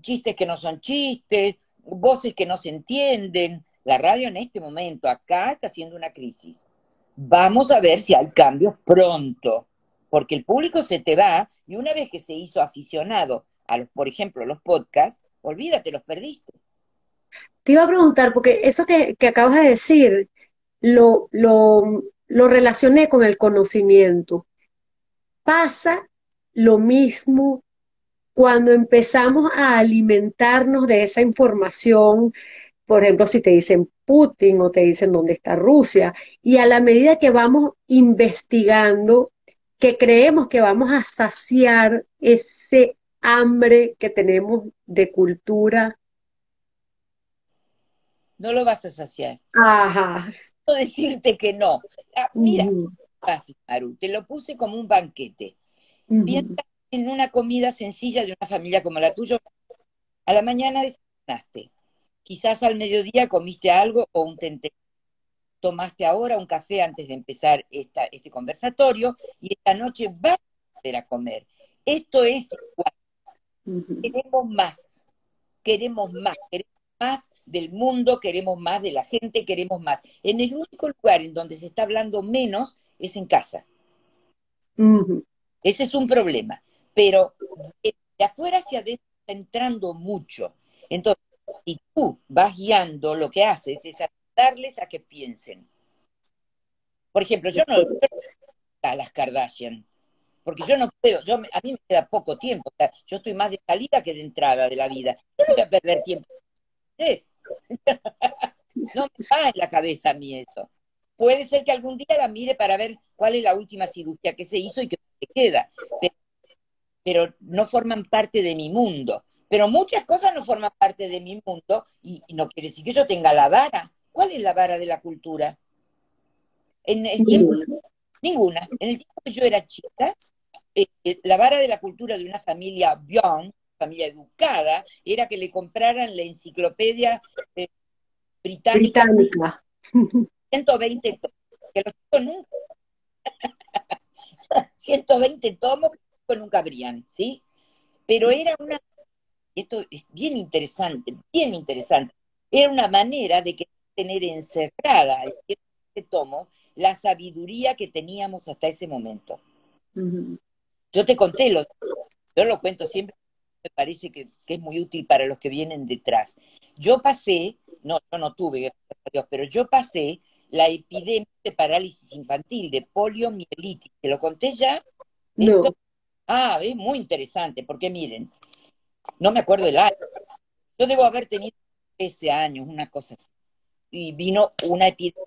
chistes que no son chistes, voces que no se entienden. La radio en este momento acá está haciendo una crisis. Vamos a ver si hay cambios pronto, porque el público se te va y una vez que se hizo aficionado a los, por ejemplo, los podcasts, olvídate, los perdiste.
Te iba a preguntar, porque eso que, acabas de decir, lo, lo, lo relacioné con el conocimiento pasa lo mismo cuando empezamos a alimentarnos de esa información, por ejemplo, si te dicen Putin o te dicen dónde está Rusia, y a la medida que vamos investigando, que creemos que vamos a saciar ese hambre que tenemos de cultura.
No lo vas a saciar.
Ajá.
Decirte que no. Ah, mira, fácil, Maru. Te lo puse como un banquete. Piensa en una comida sencilla de una familia como la tuya. A la mañana desayunaste. Quizás al mediodía comiste algo o un tente. Tomaste ahora un café antes de empezar esta, este conversatorio y esta noche vas a poder a comer. Esto es igual. Queremos más. Queremos más. Queremos más del mundo, queremos más de la gente, queremos más. En el único lugar en donde se está hablando menos es en casa. Ese es un problema. Pero de afuera hacia adentro está entrando mucho. Entonces, si tú vas guiando, lo que haces es ayudarles a que piensen. Por ejemplo, yo no a las Kardashian, porque yo no puedo, yo, a mí me queda poco tiempo, yo estoy más de salida que de entrada de la vida. Yo no voy a perder tiempo. no me va en la cabeza a mí eso. Puede ser que algún día la mire para ver cuál es la última cirugía que se hizo y qué queda, pero, no forman parte de mi mundo. Pero muchas cosas no forman parte de mi mundo y, no quiere decir que yo tenga la vara. ¿Cuál es la vara de la cultura? En el tiempo, ninguna. En el tiempo que yo era chica, eh, eh, la vara de la cultura de una familia bien, familia educada, era que le compraran la enciclopedia eh, británica, británica. 120 tomos, que los nunca. 120 tomos que nunca abrían, ¿sí? Pero era una, esto es bien interesante, bien interesante, era una manera de que tener encerrada en este tomo la sabiduría que teníamos hasta ese momento. Yo te conté, lo, yo lo cuento siempre, me parece que, que, es muy útil para los que vienen detrás. Yo pasé no, yo no tuve, gracias a Dios, pero yo pasé la epidemia de parálisis infantil, de poliomielitis, ¿te lo conté ya?
No.
ah, es muy interesante, porque miren, no me acuerdo el año, yo debo haber tenido 13 años, una cosa así, y vino una epidemia,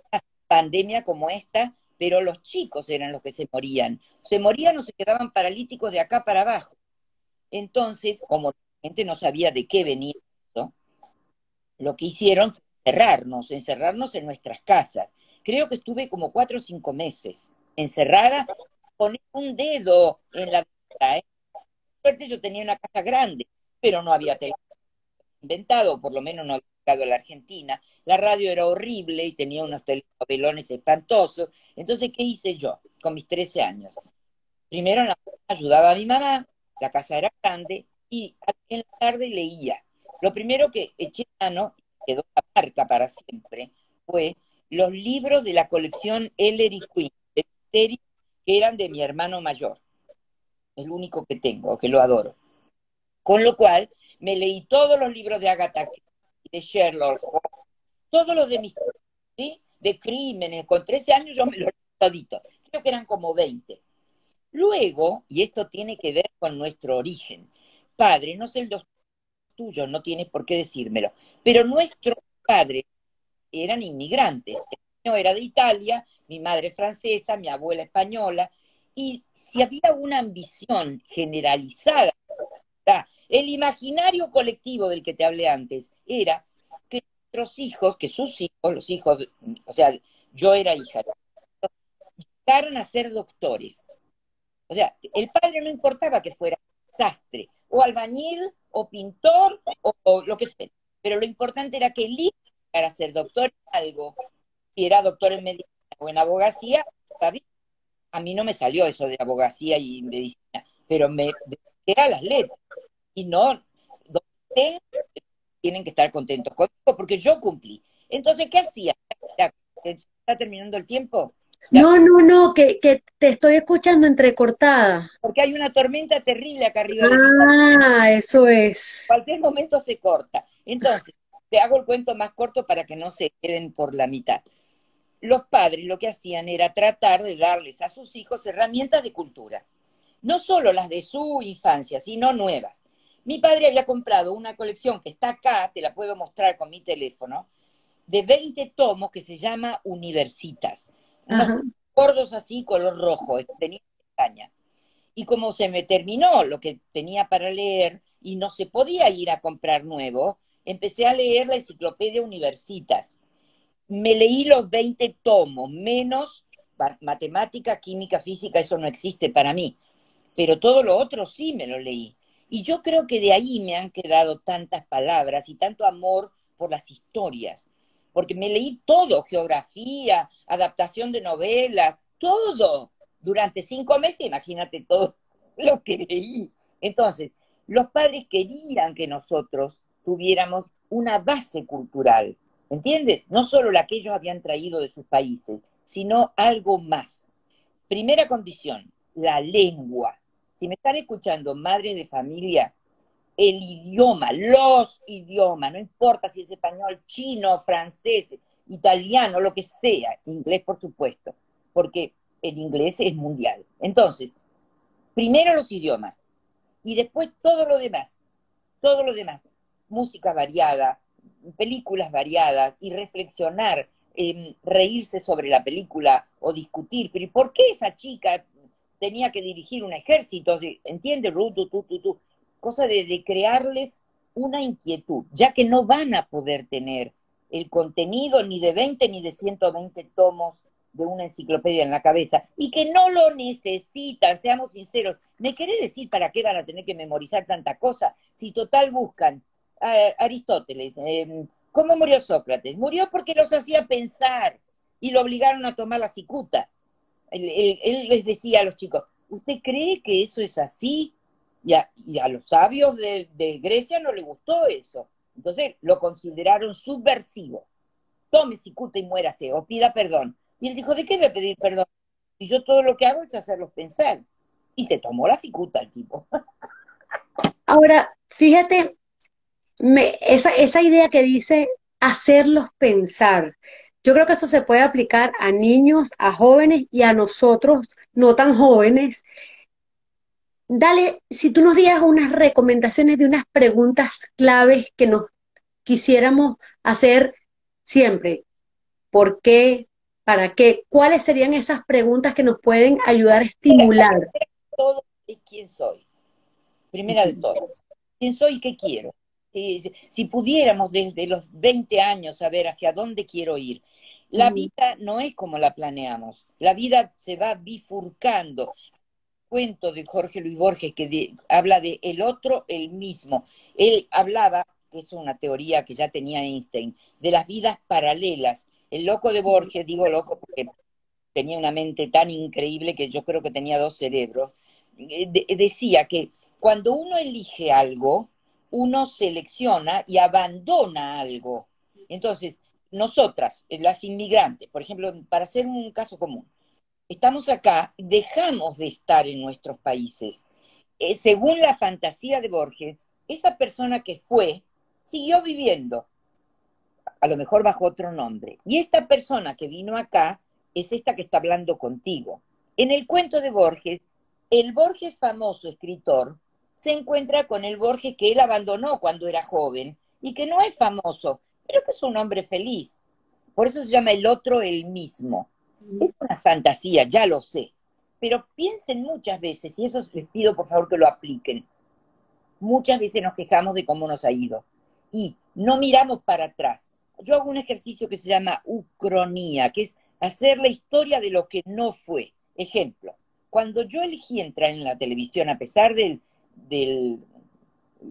pandemia como esta, pero los chicos eran los que se morían. Se morían o se quedaban paralíticos de acá para abajo. Entonces, como la gente no sabía de qué venía esto, lo que hicieron fue encerrarnos, encerrarnos en nuestras casas. Creo que estuve como cuatro o cinco meses encerrada con un dedo en la vida. ¿eh? Suerte yo tenía una casa grande, pero no había teléfono inventado, por lo menos no había llegado a la Argentina. La radio era horrible y tenía unos teléfonos espantosos. Entonces, ¿qué hice yo con mis 13 años? Primero la ayudaba a mi mamá, la casa era grande, y en la tarde leía. Lo primero que eché mano, quedó la marca para siempre, fue los libros de la colección Ellery Queen, que eran de mi hermano mayor. El único que tengo, que lo adoro. Con lo cual, me leí todos los libros de Agatha de Sherlock todos los de misterio, ¿sí? de crímenes. Con 13 años yo me lo leí todito. Creo que eran como 20. Luego, y esto tiene que ver con nuestro origen, padre, no sé el dos tuyos, no tienes por qué decírmelo, pero nuestros padres eran inmigrantes. Niño era de Italia, mi madre francesa, mi abuela española, y si había una ambición generalizada, el imaginario colectivo del que te hablé antes era que nuestros hijos, que sus hijos, los hijos, o sea, yo era hija, llegaran a ser doctores. O sea, el padre no importaba que fuera sastre, o albañil, o pintor, o, lo que sea. Pero lo importante era que el hijo llegara a ser doctor en algo, si era doctor en medicina o en abogacía, A mí no me salió eso de abogacía y medicina, pero me era las letras. Y no, tienen que estar contentos conmigo porque yo cumplí. Entonces, ¿qué hacía? ¿Está terminando el tiempo?
No, no, no, que, que, te estoy escuchando entrecortada.
Porque hay una tormenta terrible acá arriba.
Ah, eso es.
Cualquier momento se corta. Entonces, te hago el cuento más corto para que no se queden por la mitad. Los padres lo que hacían era tratar de darles a sus hijos herramientas de cultura. No solo las de su infancia, sino nuevas. Mi padre había comprado una colección que está acá, te la puedo mostrar con mi teléfono, de 20 tomos que se llama Universitas unos gordos así, color rojo, tenía España. Y como se me terminó lo que tenía para leer y no se podía ir a comprar nuevo, empecé a leer la enciclopedia Universitas. Me leí los 20 tomos, menos matemática, química, física, eso no existe para mí. Pero todo lo otro sí me lo leí. Y yo creo que de ahí me han quedado tantas palabras y tanto amor por las historias porque me leí todo, geografía, adaptación de novelas, todo, durante cinco meses, imagínate todo lo que leí. Entonces, los padres querían que nosotros tuviéramos una base cultural, ¿entiendes? No solo la que ellos habían traído de sus países, sino algo más. Primera condición, la lengua. Si me están escuchando madres de familia, el idioma, los idiomas, no importa si es español, chino, francés, italiano, lo que sea, inglés por supuesto, porque el inglés es mundial. Entonces, primero los idiomas y después todo lo demás, todo lo demás, música variada, películas variadas y reflexionar, eh, reírse sobre la película o discutir, pero ¿y por qué esa chica tenía que dirigir un ejército? ¿Entiendes? Cosa de, crearles una inquietud, ya que no van a poder tener el contenido ni de 20 ni de 120 tomos de una enciclopedia en la cabeza y que no lo necesitan, seamos sinceros. ¿Me querés decir para qué van a tener que memorizar tanta cosa? Si total buscan Aristóteles, em, ¿cómo murió Sócrates? Murió porque los hacía pensar y lo obligaron a tomar la cicuta. él les decía a los chicos, ¿usted cree que eso es así? Y a, los sabios de, Grecia no le gustó eso. Entonces lo consideraron subversivo. Tome cicuta y muérase, o pida perdón. Y él dijo, ¿de qué voy a pedir perdón? Y yo todo lo que hago es hacerlos pensar. Y se tomó la cicuta el tipo.
Ahora, fíjate, esa, esa idea que dice hacerlos pensar. Yo creo que eso se puede aplicar a niños, a jóvenes y a nosotros, no tan jóvenes. Dale, si tú nos dieras unas recomendaciones de unas preguntas claves que nos quisiéramos hacer siempre. ¿Por qué? ¿Para qué? ¿Cuáles serían esas preguntas que nos pueden ayudar a estimular?
Todo y quién soy. Primera de todas. ¿Quién soy y qué quiero? Si, pudiéramos desde los 20 años saber hacia dónde quiero ir, la vida no es como la planeamos. La vida se va bifurcando. Cuento de Jorge Luis Borges que habla de el otro, el mismo. Él hablaba, que es una teoría que ya tenía Einstein, de las vidas paralelas. El loco de Borges, digo loco porque tenía una mente tan increíble que yo creo que tenía dos cerebros, eh, decía que cuando uno elige algo, uno selecciona y abandona algo. Entonces, nosotras, eh, las inmigrantes, por ejemplo, para hacer un caso común, estamos acá, dejamos de estar en nuestros países. Eh, según la fantasía de Borges, esa persona que fue siguió viviendo, a lo mejor bajo otro nombre. Y esta persona que vino acá es esta que está hablando contigo. En el cuento de Borges, el Borges famoso escritor se encuentra con el Borges que él abandonó cuando era joven y que no es famoso, pero que es un hombre feliz. Por eso se llama el otro el mismo. Es una fantasía, ya lo sé, pero piensen muchas veces, y eso les pido por favor que lo apliquen. Muchas veces nos quejamos de cómo nos ha ido y no miramos para atrás yo hago un ejercicio que se llama ucronía, que es hacer la historia de lo que no fue. Ejemplo, cuando yo elegí entrar en la televisión, a pesar del, del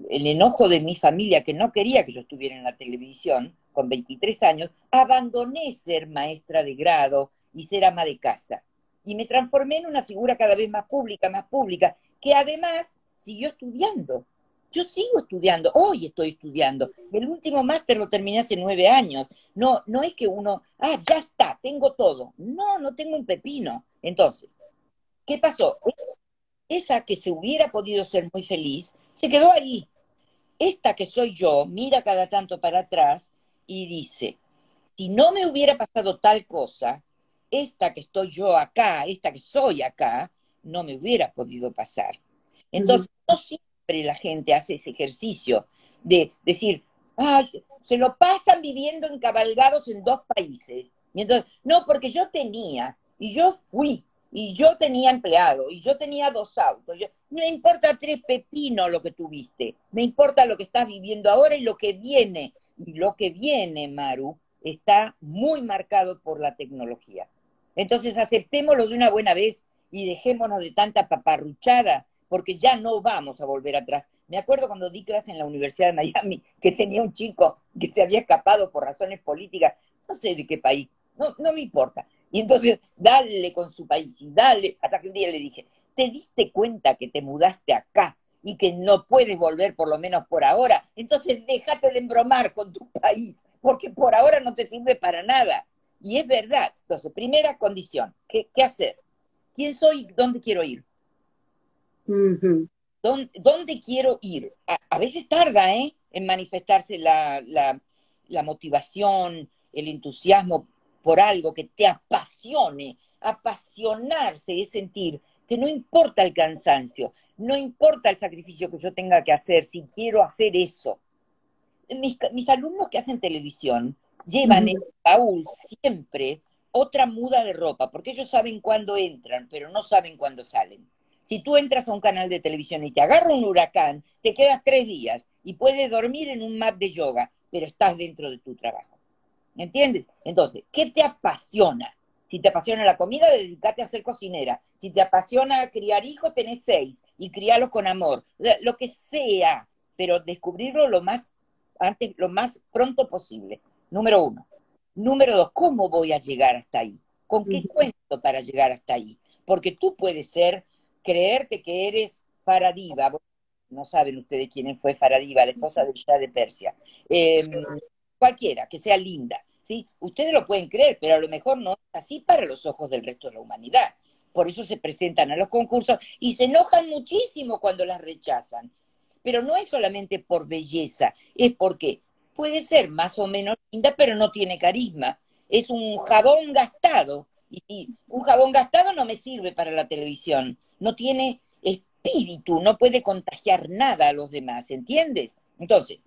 el enojo de mi familia que no quería que yo estuviera en la televisión, con 23 años, abandoné ser maestra de grado y ser ama de casa. Y me transformé en una figura cada vez más pública, más pública, que además siguió estudiando. Yo sigo estudiando, hoy estoy estudiando. El último máster lo terminé hace nueve años. No, no es que uno, ah, ya está, tengo todo. No, no tengo un pepino. Entonces, ¿qué pasó? Esa que se hubiera podido ser muy feliz, se quedó ahí. Esta que soy yo, mira cada tanto para atrás y dice, si no me hubiera pasado tal cosa, esta que estoy yo acá, esta que soy acá, no me hubiera podido pasar. Entonces, no la gente hace ese ejercicio de decir, se lo pasan viviendo encabalgados en dos países. Y entonces, no, porque yo tenía, y yo fui, y yo tenía empleado, y yo tenía dos autos. Yo, no importa tres pepinos lo que tuviste, me importa lo que estás viviendo ahora y lo que viene. Y lo que viene, Maru, está muy marcado por la tecnología. Entonces aceptémoslo de una buena vez y dejémonos de tanta paparruchada porque ya no vamos a volver atrás. Me acuerdo cuando di clase en la Universidad de Miami que tenía un chico que se había escapado por razones políticas, no sé de qué país, no, no me importa. Y entonces, dale con su país y dale, hasta que un día le dije, ¿te diste cuenta que te mudaste acá y que no puedes volver por lo menos por ahora? Entonces déjate de embromar con tu país, porque por ahora no te sirve para nada. Y es verdad. Entonces, primera condición, ¿qué, qué hacer? ¿Quién soy y dónde quiero ir? ¿Dónde, quiero ir? A, veces tarda ¿eh? en manifestarse la, la, motivación, el entusiasmo por algo que te apasione. Apasionarse es sentir que no importa el cansancio, no importa el sacrificio que yo tenga que hacer, si quiero hacer eso. Mis, mis alumnos que hacen televisión llevan en el baúl siempre otra muda de ropa, porque ellos saben cuándo entran, pero no saben cuándo salen. Si tú entras a un canal de televisión y te agarra un huracán, te quedas tres días y puedes dormir en un mat de yoga, pero estás dentro de tu trabajo. ¿Me entiendes? Entonces, ¿qué te apasiona? Si te apasiona la comida, dedícate a ser cocinera. Si te apasiona criar hijos, tenés seis y criarlos con amor. Lo que sea, pero descubrirlo lo más antes, lo más pronto posible. Número uno. Número dos, ¿cómo voy a llegar hasta ahí? ¿Con qué cuento para llegar hasta ahí? Porque tú puedes ser creerte que eres Faradiva, no saben ustedes quién fue Faradiva, la esposa de Shah de Persia, em, cualquiera, que sea linda, ¿sí? Ustedes lo pueden creer, pero a lo mejor no es así para los ojos del resto de la humanidad. Por eso se presentan a los concursos y se enojan muchísimo cuando las rechazan. Pero no es solamente por belleza, es porque puede ser más o menos linda, pero no tiene carisma. Es un jabón gastado. Y un jabón gastado no me sirve para la televisión. No tiene espíritu, no puede contagiar nada a los demás, ¿entiendes? Entonces,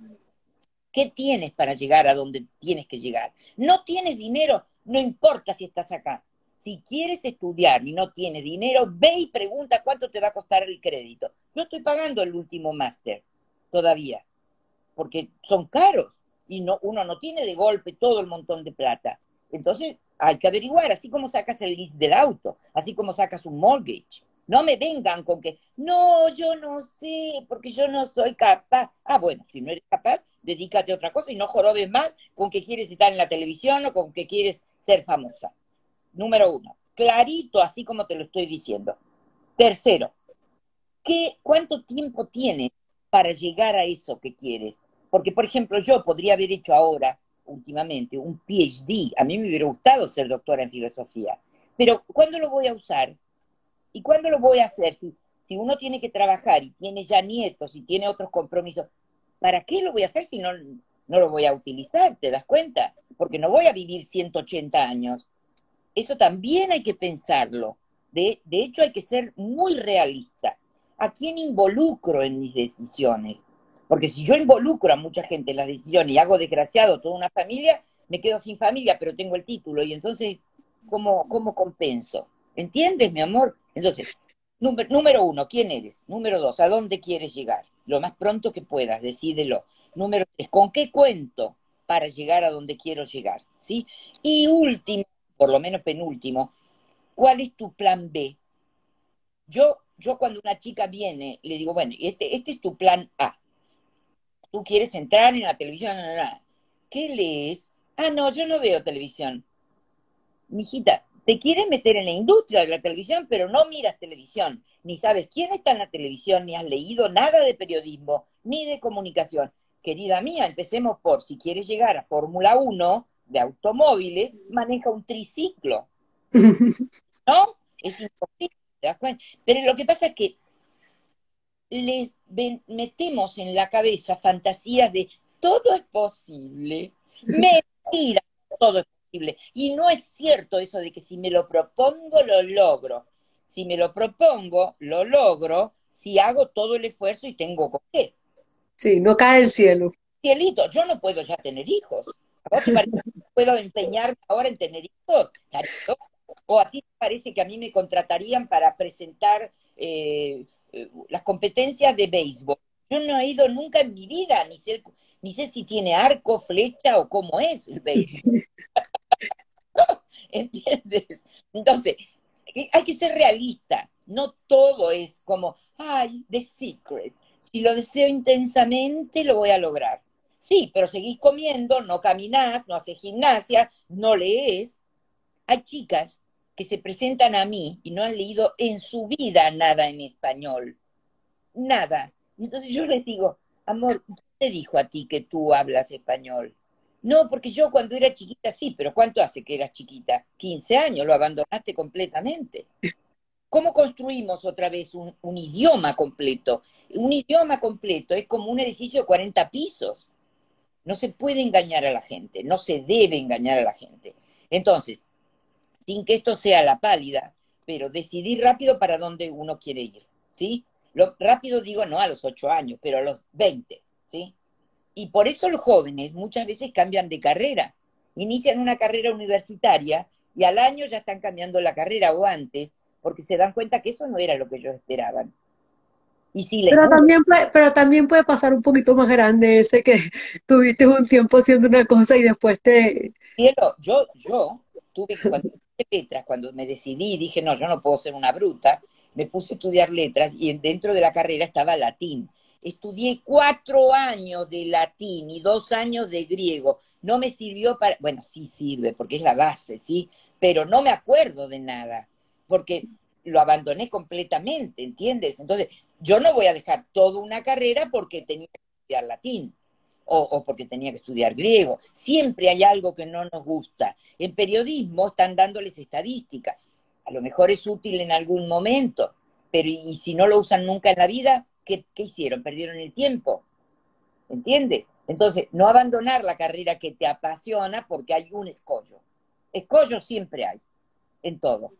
¿qué tienes para llegar a donde tienes que llegar? No tienes dinero, no importa si estás acá. Si quieres estudiar y no tienes dinero, ve y pregunta cuánto te va a costar el crédito. Yo estoy pagando el último máster todavía, porque son caros y no, uno no tiene de golpe todo el montón de plata. Entonces hay que averiguar, así como sacas el list del auto, así como sacas un mortgage. No me vengan con que, no, yo no sé, porque yo no soy capaz. Ah, bueno, si no eres capaz, dedícate a otra cosa y no jorobes más con que quieres estar en la televisión o con que quieres ser famosa. Número uno, clarito, así como te lo estoy diciendo. Tercero, ¿qué, ¿cuánto tiempo tienes para llegar a eso que quieres? Porque, por ejemplo, yo podría haber hecho ahora, últimamente, un PhD. A mí me hubiera gustado ser doctora en filosofía. Pero, ¿cuándo lo voy a usar? ¿Y cuándo lo voy a hacer? Si, uno tiene que trabajar y tiene ya nietos y tiene otros compromisos, ¿para qué lo voy a hacer si no, no lo voy a utilizar? ¿Te das cuenta? Porque no voy a vivir 180 años. Eso también hay que pensarlo. De, de hecho, hay que ser muy realista. ¿A quién involucro en mis decisiones? Porque si yo involucro a mucha gente en las decisiones y hago desgraciado toda una familia, me quedo sin familia, pero tengo el título. Y entonces, ¿cómo, cómo compenso? ¿Entiendes, mi amor? Entonces, número, número uno, ¿quién eres? Número dos, ¿a dónde quieres llegar? Lo más pronto que puedas, decídelo. Número tres, ¿con qué cuento para llegar a donde quiero llegar? ¿Sí? Y último, por lo menos penúltimo, ¿cuál es tu plan B? Yo, yo cuando una chica viene, le digo, bueno, este, este es tu plan A. Tú quieres entrar en la televisión, ¿qué lees? Ah, no, yo no veo televisión. Mijita, te quieres meter en la industria de la televisión, pero no miras televisión, ni sabes quién está en la televisión, ni has leído nada de periodismo, ni de comunicación. Querida mía, empecemos por, si quieres llegar a Fórmula 1, de automóviles maneja un triciclo. ¿No? Es imposible, Pero lo que pasa es que les metemos en la cabeza fantasías de todo es posible. Mentira, todo es posible. Y no es cierto eso de que si me lo propongo, lo logro. Si me lo propongo, lo logro si hago todo el esfuerzo y tengo con qué.
Sí, no cae el cielo.
Cielito, yo no puedo ya tener hijos. ¿A vos te parece que puedo empeñar ahora en tener hijos? ¿O a ti te parece que a mí me contratarían para presentar eh, las competencias de béisbol? Yo no he ido nunca en mi vida, ni sé, ni sé si tiene arco, flecha o cómo es el béisbol. ¿Entiendes? Entonces, eh, hay que ser realista. No todo es como, ay, The Secret. Si lo deseo intensamente, lo voy a lograr. Sí, pero seguís comiendo, no caminás, no haces gimnasia, no lees. Hay chicas que se presentan a mí y no han leído en su vida nada en español. Nada. Entonces yo les digo, amor, ¿quién te dijo a ti que tú hablas español? No, porque yo cuando era chiquita sí, pero ¿cuánto hace que eras chiquita? 15 años, lo abandonaste completamente. ¿Cómo construimos otra vez un, un, idioma completo? Un idioma completo es como un edificio de 40 pisos. No se puede engañar a la gente, no se debe engañar a la gente. Entonces, sin que esto sea la pálida, pero decidir rápido para dónde uno quiere ir, ¿sí? Lo rápido digo no a los ocho años, pero a los veinte, ¿sí? Y por eso los jóvenes muchas veces cambian de carrera. Inician una carrera universitaria y al año ya están cambiando la carrera o antes, porque se dan cuenta que eso no era lo que ellos esperaban
pero, también puede, pero también puede pasar un poquito más grande ese que tuviste un tiempo haciendo una cosa y después te...
Cielo, yo, yo tuve cuando letras, cuando me decidí, dije, no, yo no puedo ser una bruta, me puse a estudiar letras y dentro de la carrera estaba latín. Estudié cuatro años de latín y dos años de griego. No me sirvió para, bueno, sí sirve porque es la base, sí, pero no me acuerdo de nada, porque lo abandoné completamente, ¿entiendes? Entonces, yo no voy a dejar toda una carrera porque tenía que estudiar latín o, porque tenía que estudiar griego. Siempre hay algo que no nos gusta. En periodismo están dándoles estadística. A lo mejor es útil en algún momento, pero y si no lo usan nunca en la vida, ¿qué, qué hicieron? ¿Perdieron el tiempo? ¿entiendes? Entonces, no abandonar la carrera que te apasiona porque hay un escollo. Escollo siempre hay, en todo.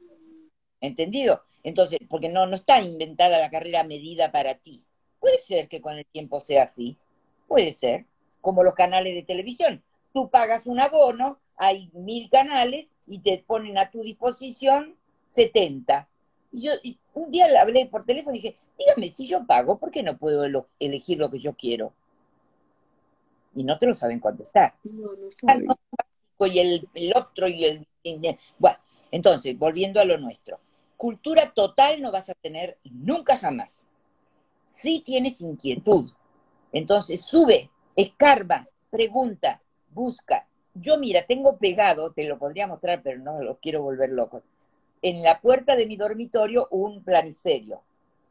¿Entendido? Entonces, porque no, no está inventada la carrera medida para ti. Puede ser que con el tiempo sea así, puede ser, como los canales de televisión. Tú pagas un abono, hay mil canales y te ponen a tu disposición 70. Y yo un día le hablé por teléfono y dije, dígame, si yo pago, ¿por qué no puedo elegir lo que yo quiero? Y no te lo saben contestar. No, no Y el, el otro y el... Bueno, entonces, volviendo a lo nuestro. Cultura total no vas a tener nunca jamás. Si tienes inquietud, entonces sube, escarba, pregunta, busca. Yo, mira, tengo pegado, te lo podría mostrar, pero no lo quiero volver loco. En la puerta de mi dormitorio un planiferio.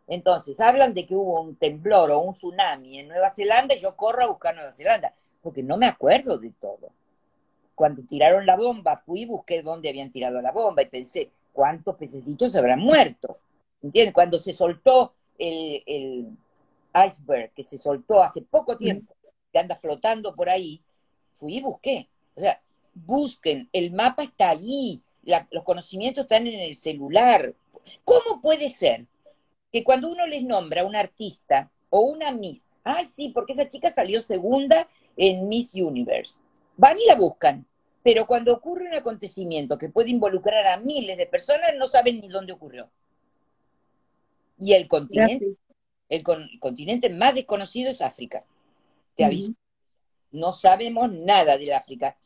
Entonces, hablan de que hubo un temblor o un tsunami en Nueva Zelanda y yo corro a buscar Nueva Zelanda, porque no me acuerdo de todo. Cuando tiraron la bomba, fui y busqué dónde habían tirado la bomba y pensé, ¿cuántos pececitos habrán muerto? ¿Entiendes? Cuando se soltó el iceberg, que se soltó hace poco tiempo, que anda flotando por ahí, fui y busqué. O sea, busquen, el mapa está allí, los conocimientos están en el celular. ¿Cómo puede ser que cuando uno les nombra a un artista o una Miss, ay sí, porque esa chica salió segunda en Miss Universe, van y la buscan, pero cuando ocurre un acontecimiento que puede involucrar a miles de personas, no saben ni dónde ocurrió. Y el continente, el, continente más desconocido es África. Te aviso. No sabemos nada del África.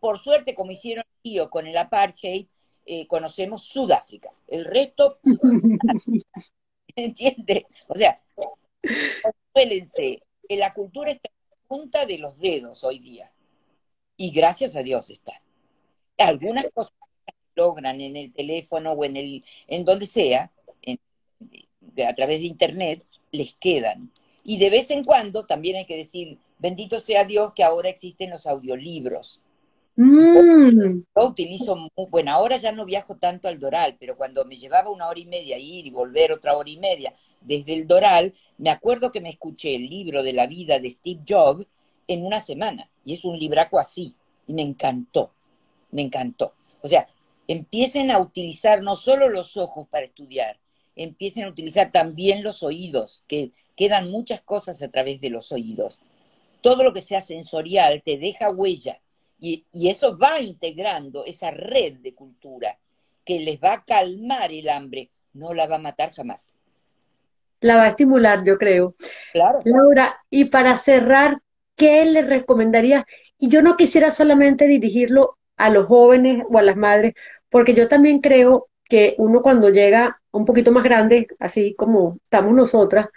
Por suerte, como hicieron tío con el apartheid, eh, conocemos Sudáfrica. El resto, ¿entiendes? O sea, suélense, que la cultura está en punta de los dedos hoy día. Y gracias a Dios está. Algunas cosas logran en el teléfono o en el en donde sea, a través de internet, les quedan. Y de vez en cuando también hay que decir, bendito sea Dios que ahora existen los audiolibros. Mm. Yo utilizo, muy, bueno, ahora ya no viajo tanto al Doral, pero cuando me llevaba una hora y media ir y volver otra hora y media desde el Doral, me acuerdo que me escuché el libro de la vida de Steve Jobs en una semana. Y es un libraco así. Y me encantó, me encantó. O sea, empiecen a utilizar no solo los ojos para estudiar, empiecen a utilizar también los oídos, que quedan muchas cosas a través de los oídos. Todo lo que sea sensorial te deja huella y, y eso va integrando esa red de cultura que les va a calmar el hambre, no la va a matar jamás.
La va a estimular, yo creo. Claro. Laura, y para cerrar, ¿qué le recomendarías? Y yo no quisiera solamente dirigirlo a los jóvenes o a las madres, porque yo también creo que uno cuando llega un poquito más grande, así como estamos nosotras,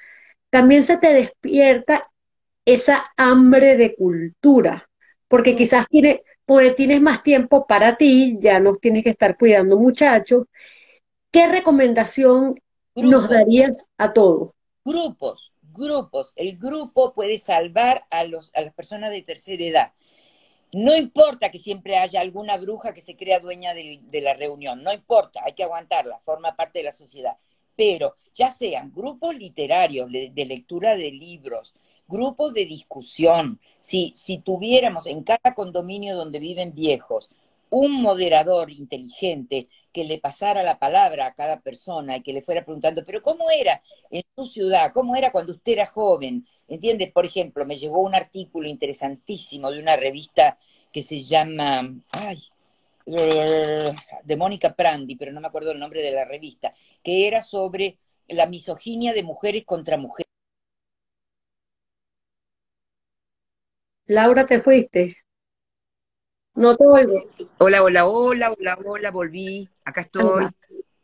también se te despierta esa hambre de cultura, porque quizás tiene, pues tienes más tiempo para ti, ya no tienes que estar cuidando muchachos. ¿Qué recomendación nos darías a todos?
Grupos, grupos. El grupo puede salvar a, los, a las personas de tercera edad. No importa que siempre haya alguna bruja que se crea dueña de, la reunión, no importa, hay que aguantarla, forma parte de la sociedad. Pero ya sean grupos literarios de, lectura de libros, grupos de discusión, si, si tuviéramos en cada condominio donde viven viejos un moderador inteligente que le pasara la palabra a cada persona y que le fuera preguntando, pero ¿cómo era en tu ciudad? ¿Cómo era cuando usted era joven? ¿Entiendes? Por ejemplo, me llegó un artículo interesantísimo de una revista que se llama, ay, de Mónica Prandi, pero no me acuerdo el nombre de la revista, que era sobre la misoginia de mujeres contra mujeres.
Laura, te fuiste. No te oigo.
Hola, hola, hola, hola, hola, volví. Acá estoy.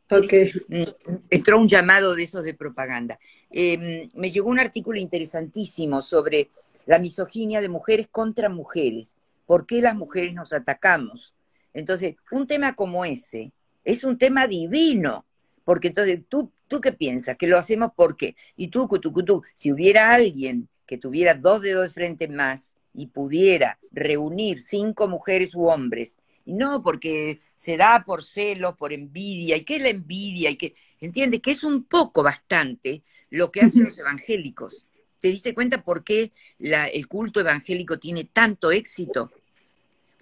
Okay. Mm, entró un llamado de esos de propaganda. Em, me llegó un artículo interesantísimo sobre la misoginia de mujeres contra mujeres. ¿Por qué las mujeres nos atacamos? Entonces, un tema como ese es un tema divino. Porque entonces, ¿tú, tú qué piensas? ¿Que lo hacemos por qué? Y tú, tú, tú, si hubiera alguien que tuviera dos dedos de frente más, y pudiera reunir cinco mujeres u hombres, y no porque se da por celos, por envidia, y que es la envidia, y que, entiende que es un poco bastante lo que hacen los evangélicos. ¿Te diste cuenta por qué el culto evangélico tiene tanto éxito?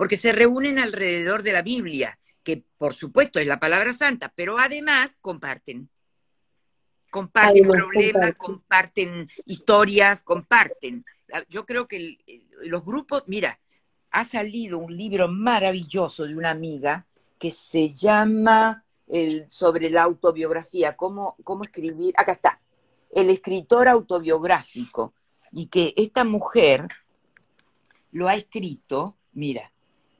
Porque se reúnen alrededor de la Biblia, que por supuesto es la palabra santa, pero además comparten. Comparten problemas, comparten. historias, comparten. Yo creo que los grupos, mira, ha salido un libro maravilloso de una amiga que se llama sobre la autobiografía, cómo, cómo escribir, acá está, el escritor autobiográfico, y que esta mujer lo ha escrito, mira,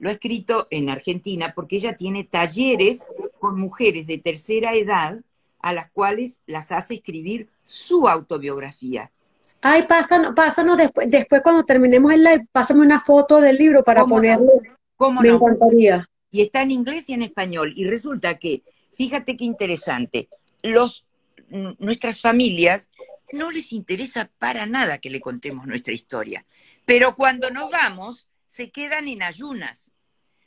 lo ha escrito en Argentina porque ella tiene talleres con mujeres de tercera edad a las cuales las hace escribir su autobiografía.
Ay, pásanos, pásanos después, después cuando terminemos el live, pásame una foto del libro para ponerlo.
¿Cómo Me encantaría. Y está en inglés y en español. Y resulta que, fíjate qué interesante, los, nuestras familias no les interesa para nada que le contemos nuestra historia. Pero cuando nos vamos, se quedan en ayunas.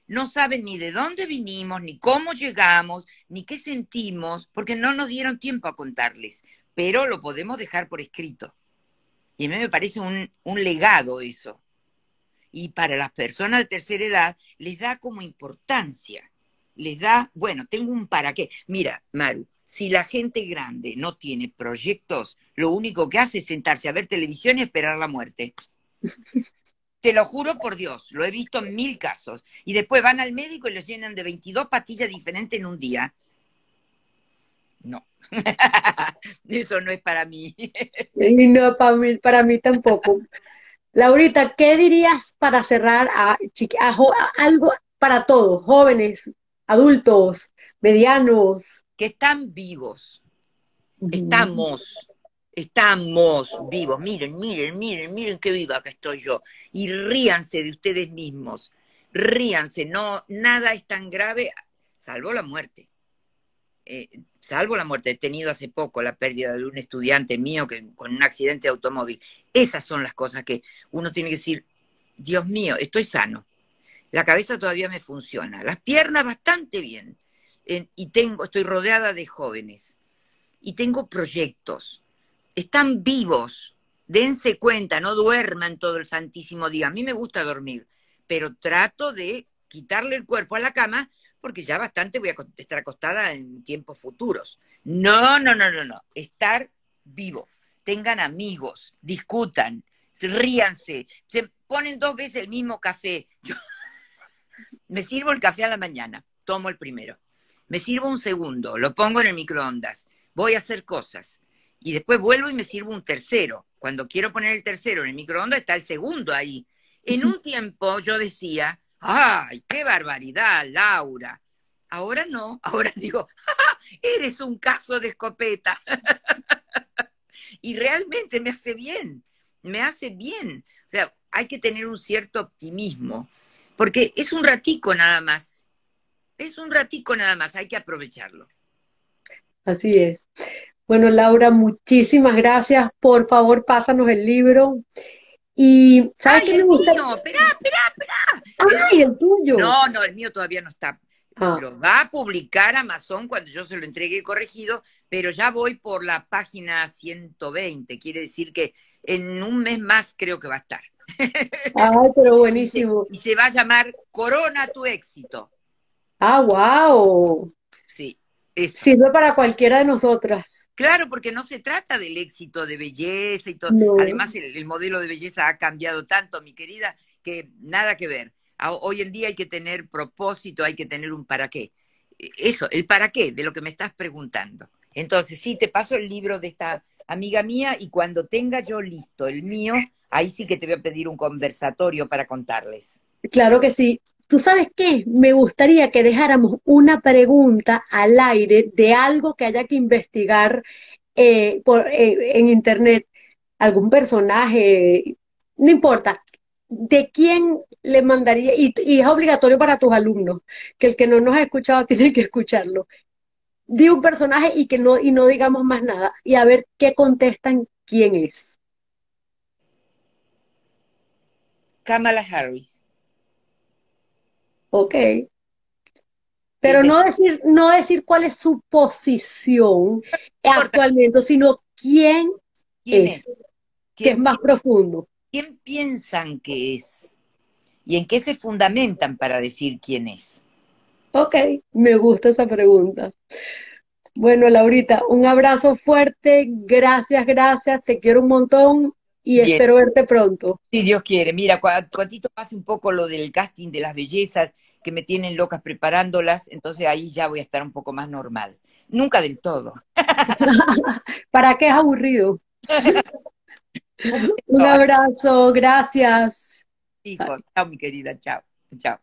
No saben ni de dónde vinimos, ni cómo llegamos, ni qué sentimos, porque no nos dieron tiempo a contarles. Pero lo podemos dejar por escrito. Y a mí me parece un, legado eso. Y para las personas de tercera edad les da como importancia. Les da, bueno, tengo un para qué. Mira, Maru, si la gente grande no tiene proyectos, lo único que hace es sentarse a ver televisión y esperar la muerte. Te lo juro por Dios, lo he visto en mil casos. Y después van al médico y les llenan de 22 pastillas diferentes en un día. No, eso no es para mí.
y no, para mí, para mí tampoco. Laurita, ¿qué dirías para cerrar a, algo para todos, jóvenes, adultos, medianos?
Que están vivos. Estamos, estamos vivos. Miren, miren, miren, miren qué viva que estoy yo. Y ríanse de ustedes mismos. Ríanse, no, nada es tan grave, salvo la muerte. Eh, salvo la muerte, he tenido hace poco la pérdida de un estudiante mío que, con un accidente de automóvil. Esas son las cosas que uno tiene que decir, Dios mío, estoy sano. La cabeza todavía me funciona, las piernas bastante bien. y tengo, estoy rodeada de jóvenes. Y tengo proyectos. Están vivos. Dense cuenta, no duerman todo el santísimo día. A mí me gusta dormir, pero trato de quitarle el cuerpo a la cama porque ya bastante voy a estar acostada en tiempos futuros. No, no, no, no, no. Estar vivo. Tengan amigos, discutan, ríanse, se ponen dos veces el mismo café. Yo me sirvo el café a la mañana, tomo el primero. Me sirvo un segundo, lo pongo en el microondas, voy a hacer cosas. Y después vuelvo y me sirvo un tercero. Cuando quiero poner el tercero en el microondas está el segundo ahí. En un tiempo yo decía, ¡Ay, qué barbaridad, Laura! Ahora no, ahora digo, eres un caso de escopeta. y realmente me hace bien, me hace bien. O sea, hay que tener un cierto optimismo, porque es un ratico nada más. Es un ratico nada más, hay que aprovecharlo.
Así es. Bueno, Laura, muchísimas gracias. Por favor, pásanos el libro. Y, ¿sabes
qué me gusta? Mío. Esperá, esperá,
esperá. Ay, el tuyo.
No, no, el mío todavía no está. Ah. Lo va a publicar Amazon cuando yo se lo entregue corregido, pero ya voy por la página 120. Quiere decir que en un mes más creo que va a estar.
Ay, pero buenísimo.
Y se, y se va a llamar Corona tu éxito.
Ah, wow.
Sí.
Sirve para cualquiera de nosotras.
Claro, porque no se trata del éxito de belleza y todo. Además, el, modelo de belleza ha cambiado tanto, mi querida, que nada que ver. Hoy en día hay que tener propósito, hay que tener un para qué. E, eso, el para qué, de lo que me estás preguntando. Entonces, sí, te paso el libro de esta amiga mía y cuando tenga yo listo el mío, ahí sí que te voy a pedir un conversatorio para contarles.
Claro que sí. ¿Tú sabes qué? Me gustaría que dejáramos una pregunta al aire de algo que haya que investigar eh, eh, en Internet, algún personaje, no importa, ¿de quién le mandaría? Y, es obligatorio para tus alumnos, que el que no nos ha escuchado tiene que escucharlo. Di un personaje y que no, y no digamos más nada, y a ver qué contestan quién es.
Kamala Harris.
Ok. Pero no decir, no decir cuál es su posición actualmente, sino quién, es. que es más profundo.
¿Quién piensan que es? ¿Y en qué se fundamentan para decir quién es?
Ok, me gusta esa pregunta. Bueno, Laurita, un abrazo fuerte, gracias, gracias, te quiero un montón y espero verte pronto.
Si Dios quiere. Mira, cuantito pase un poco lo del casting de las bellezas, que me tienen locas preparándolas, entonces ahí ya voy a estar un poco más normal. Nunca del todo.
¿Para qué es aburrido? un abrazo, gracias.
Hijo, chao mi querida, chao, chao.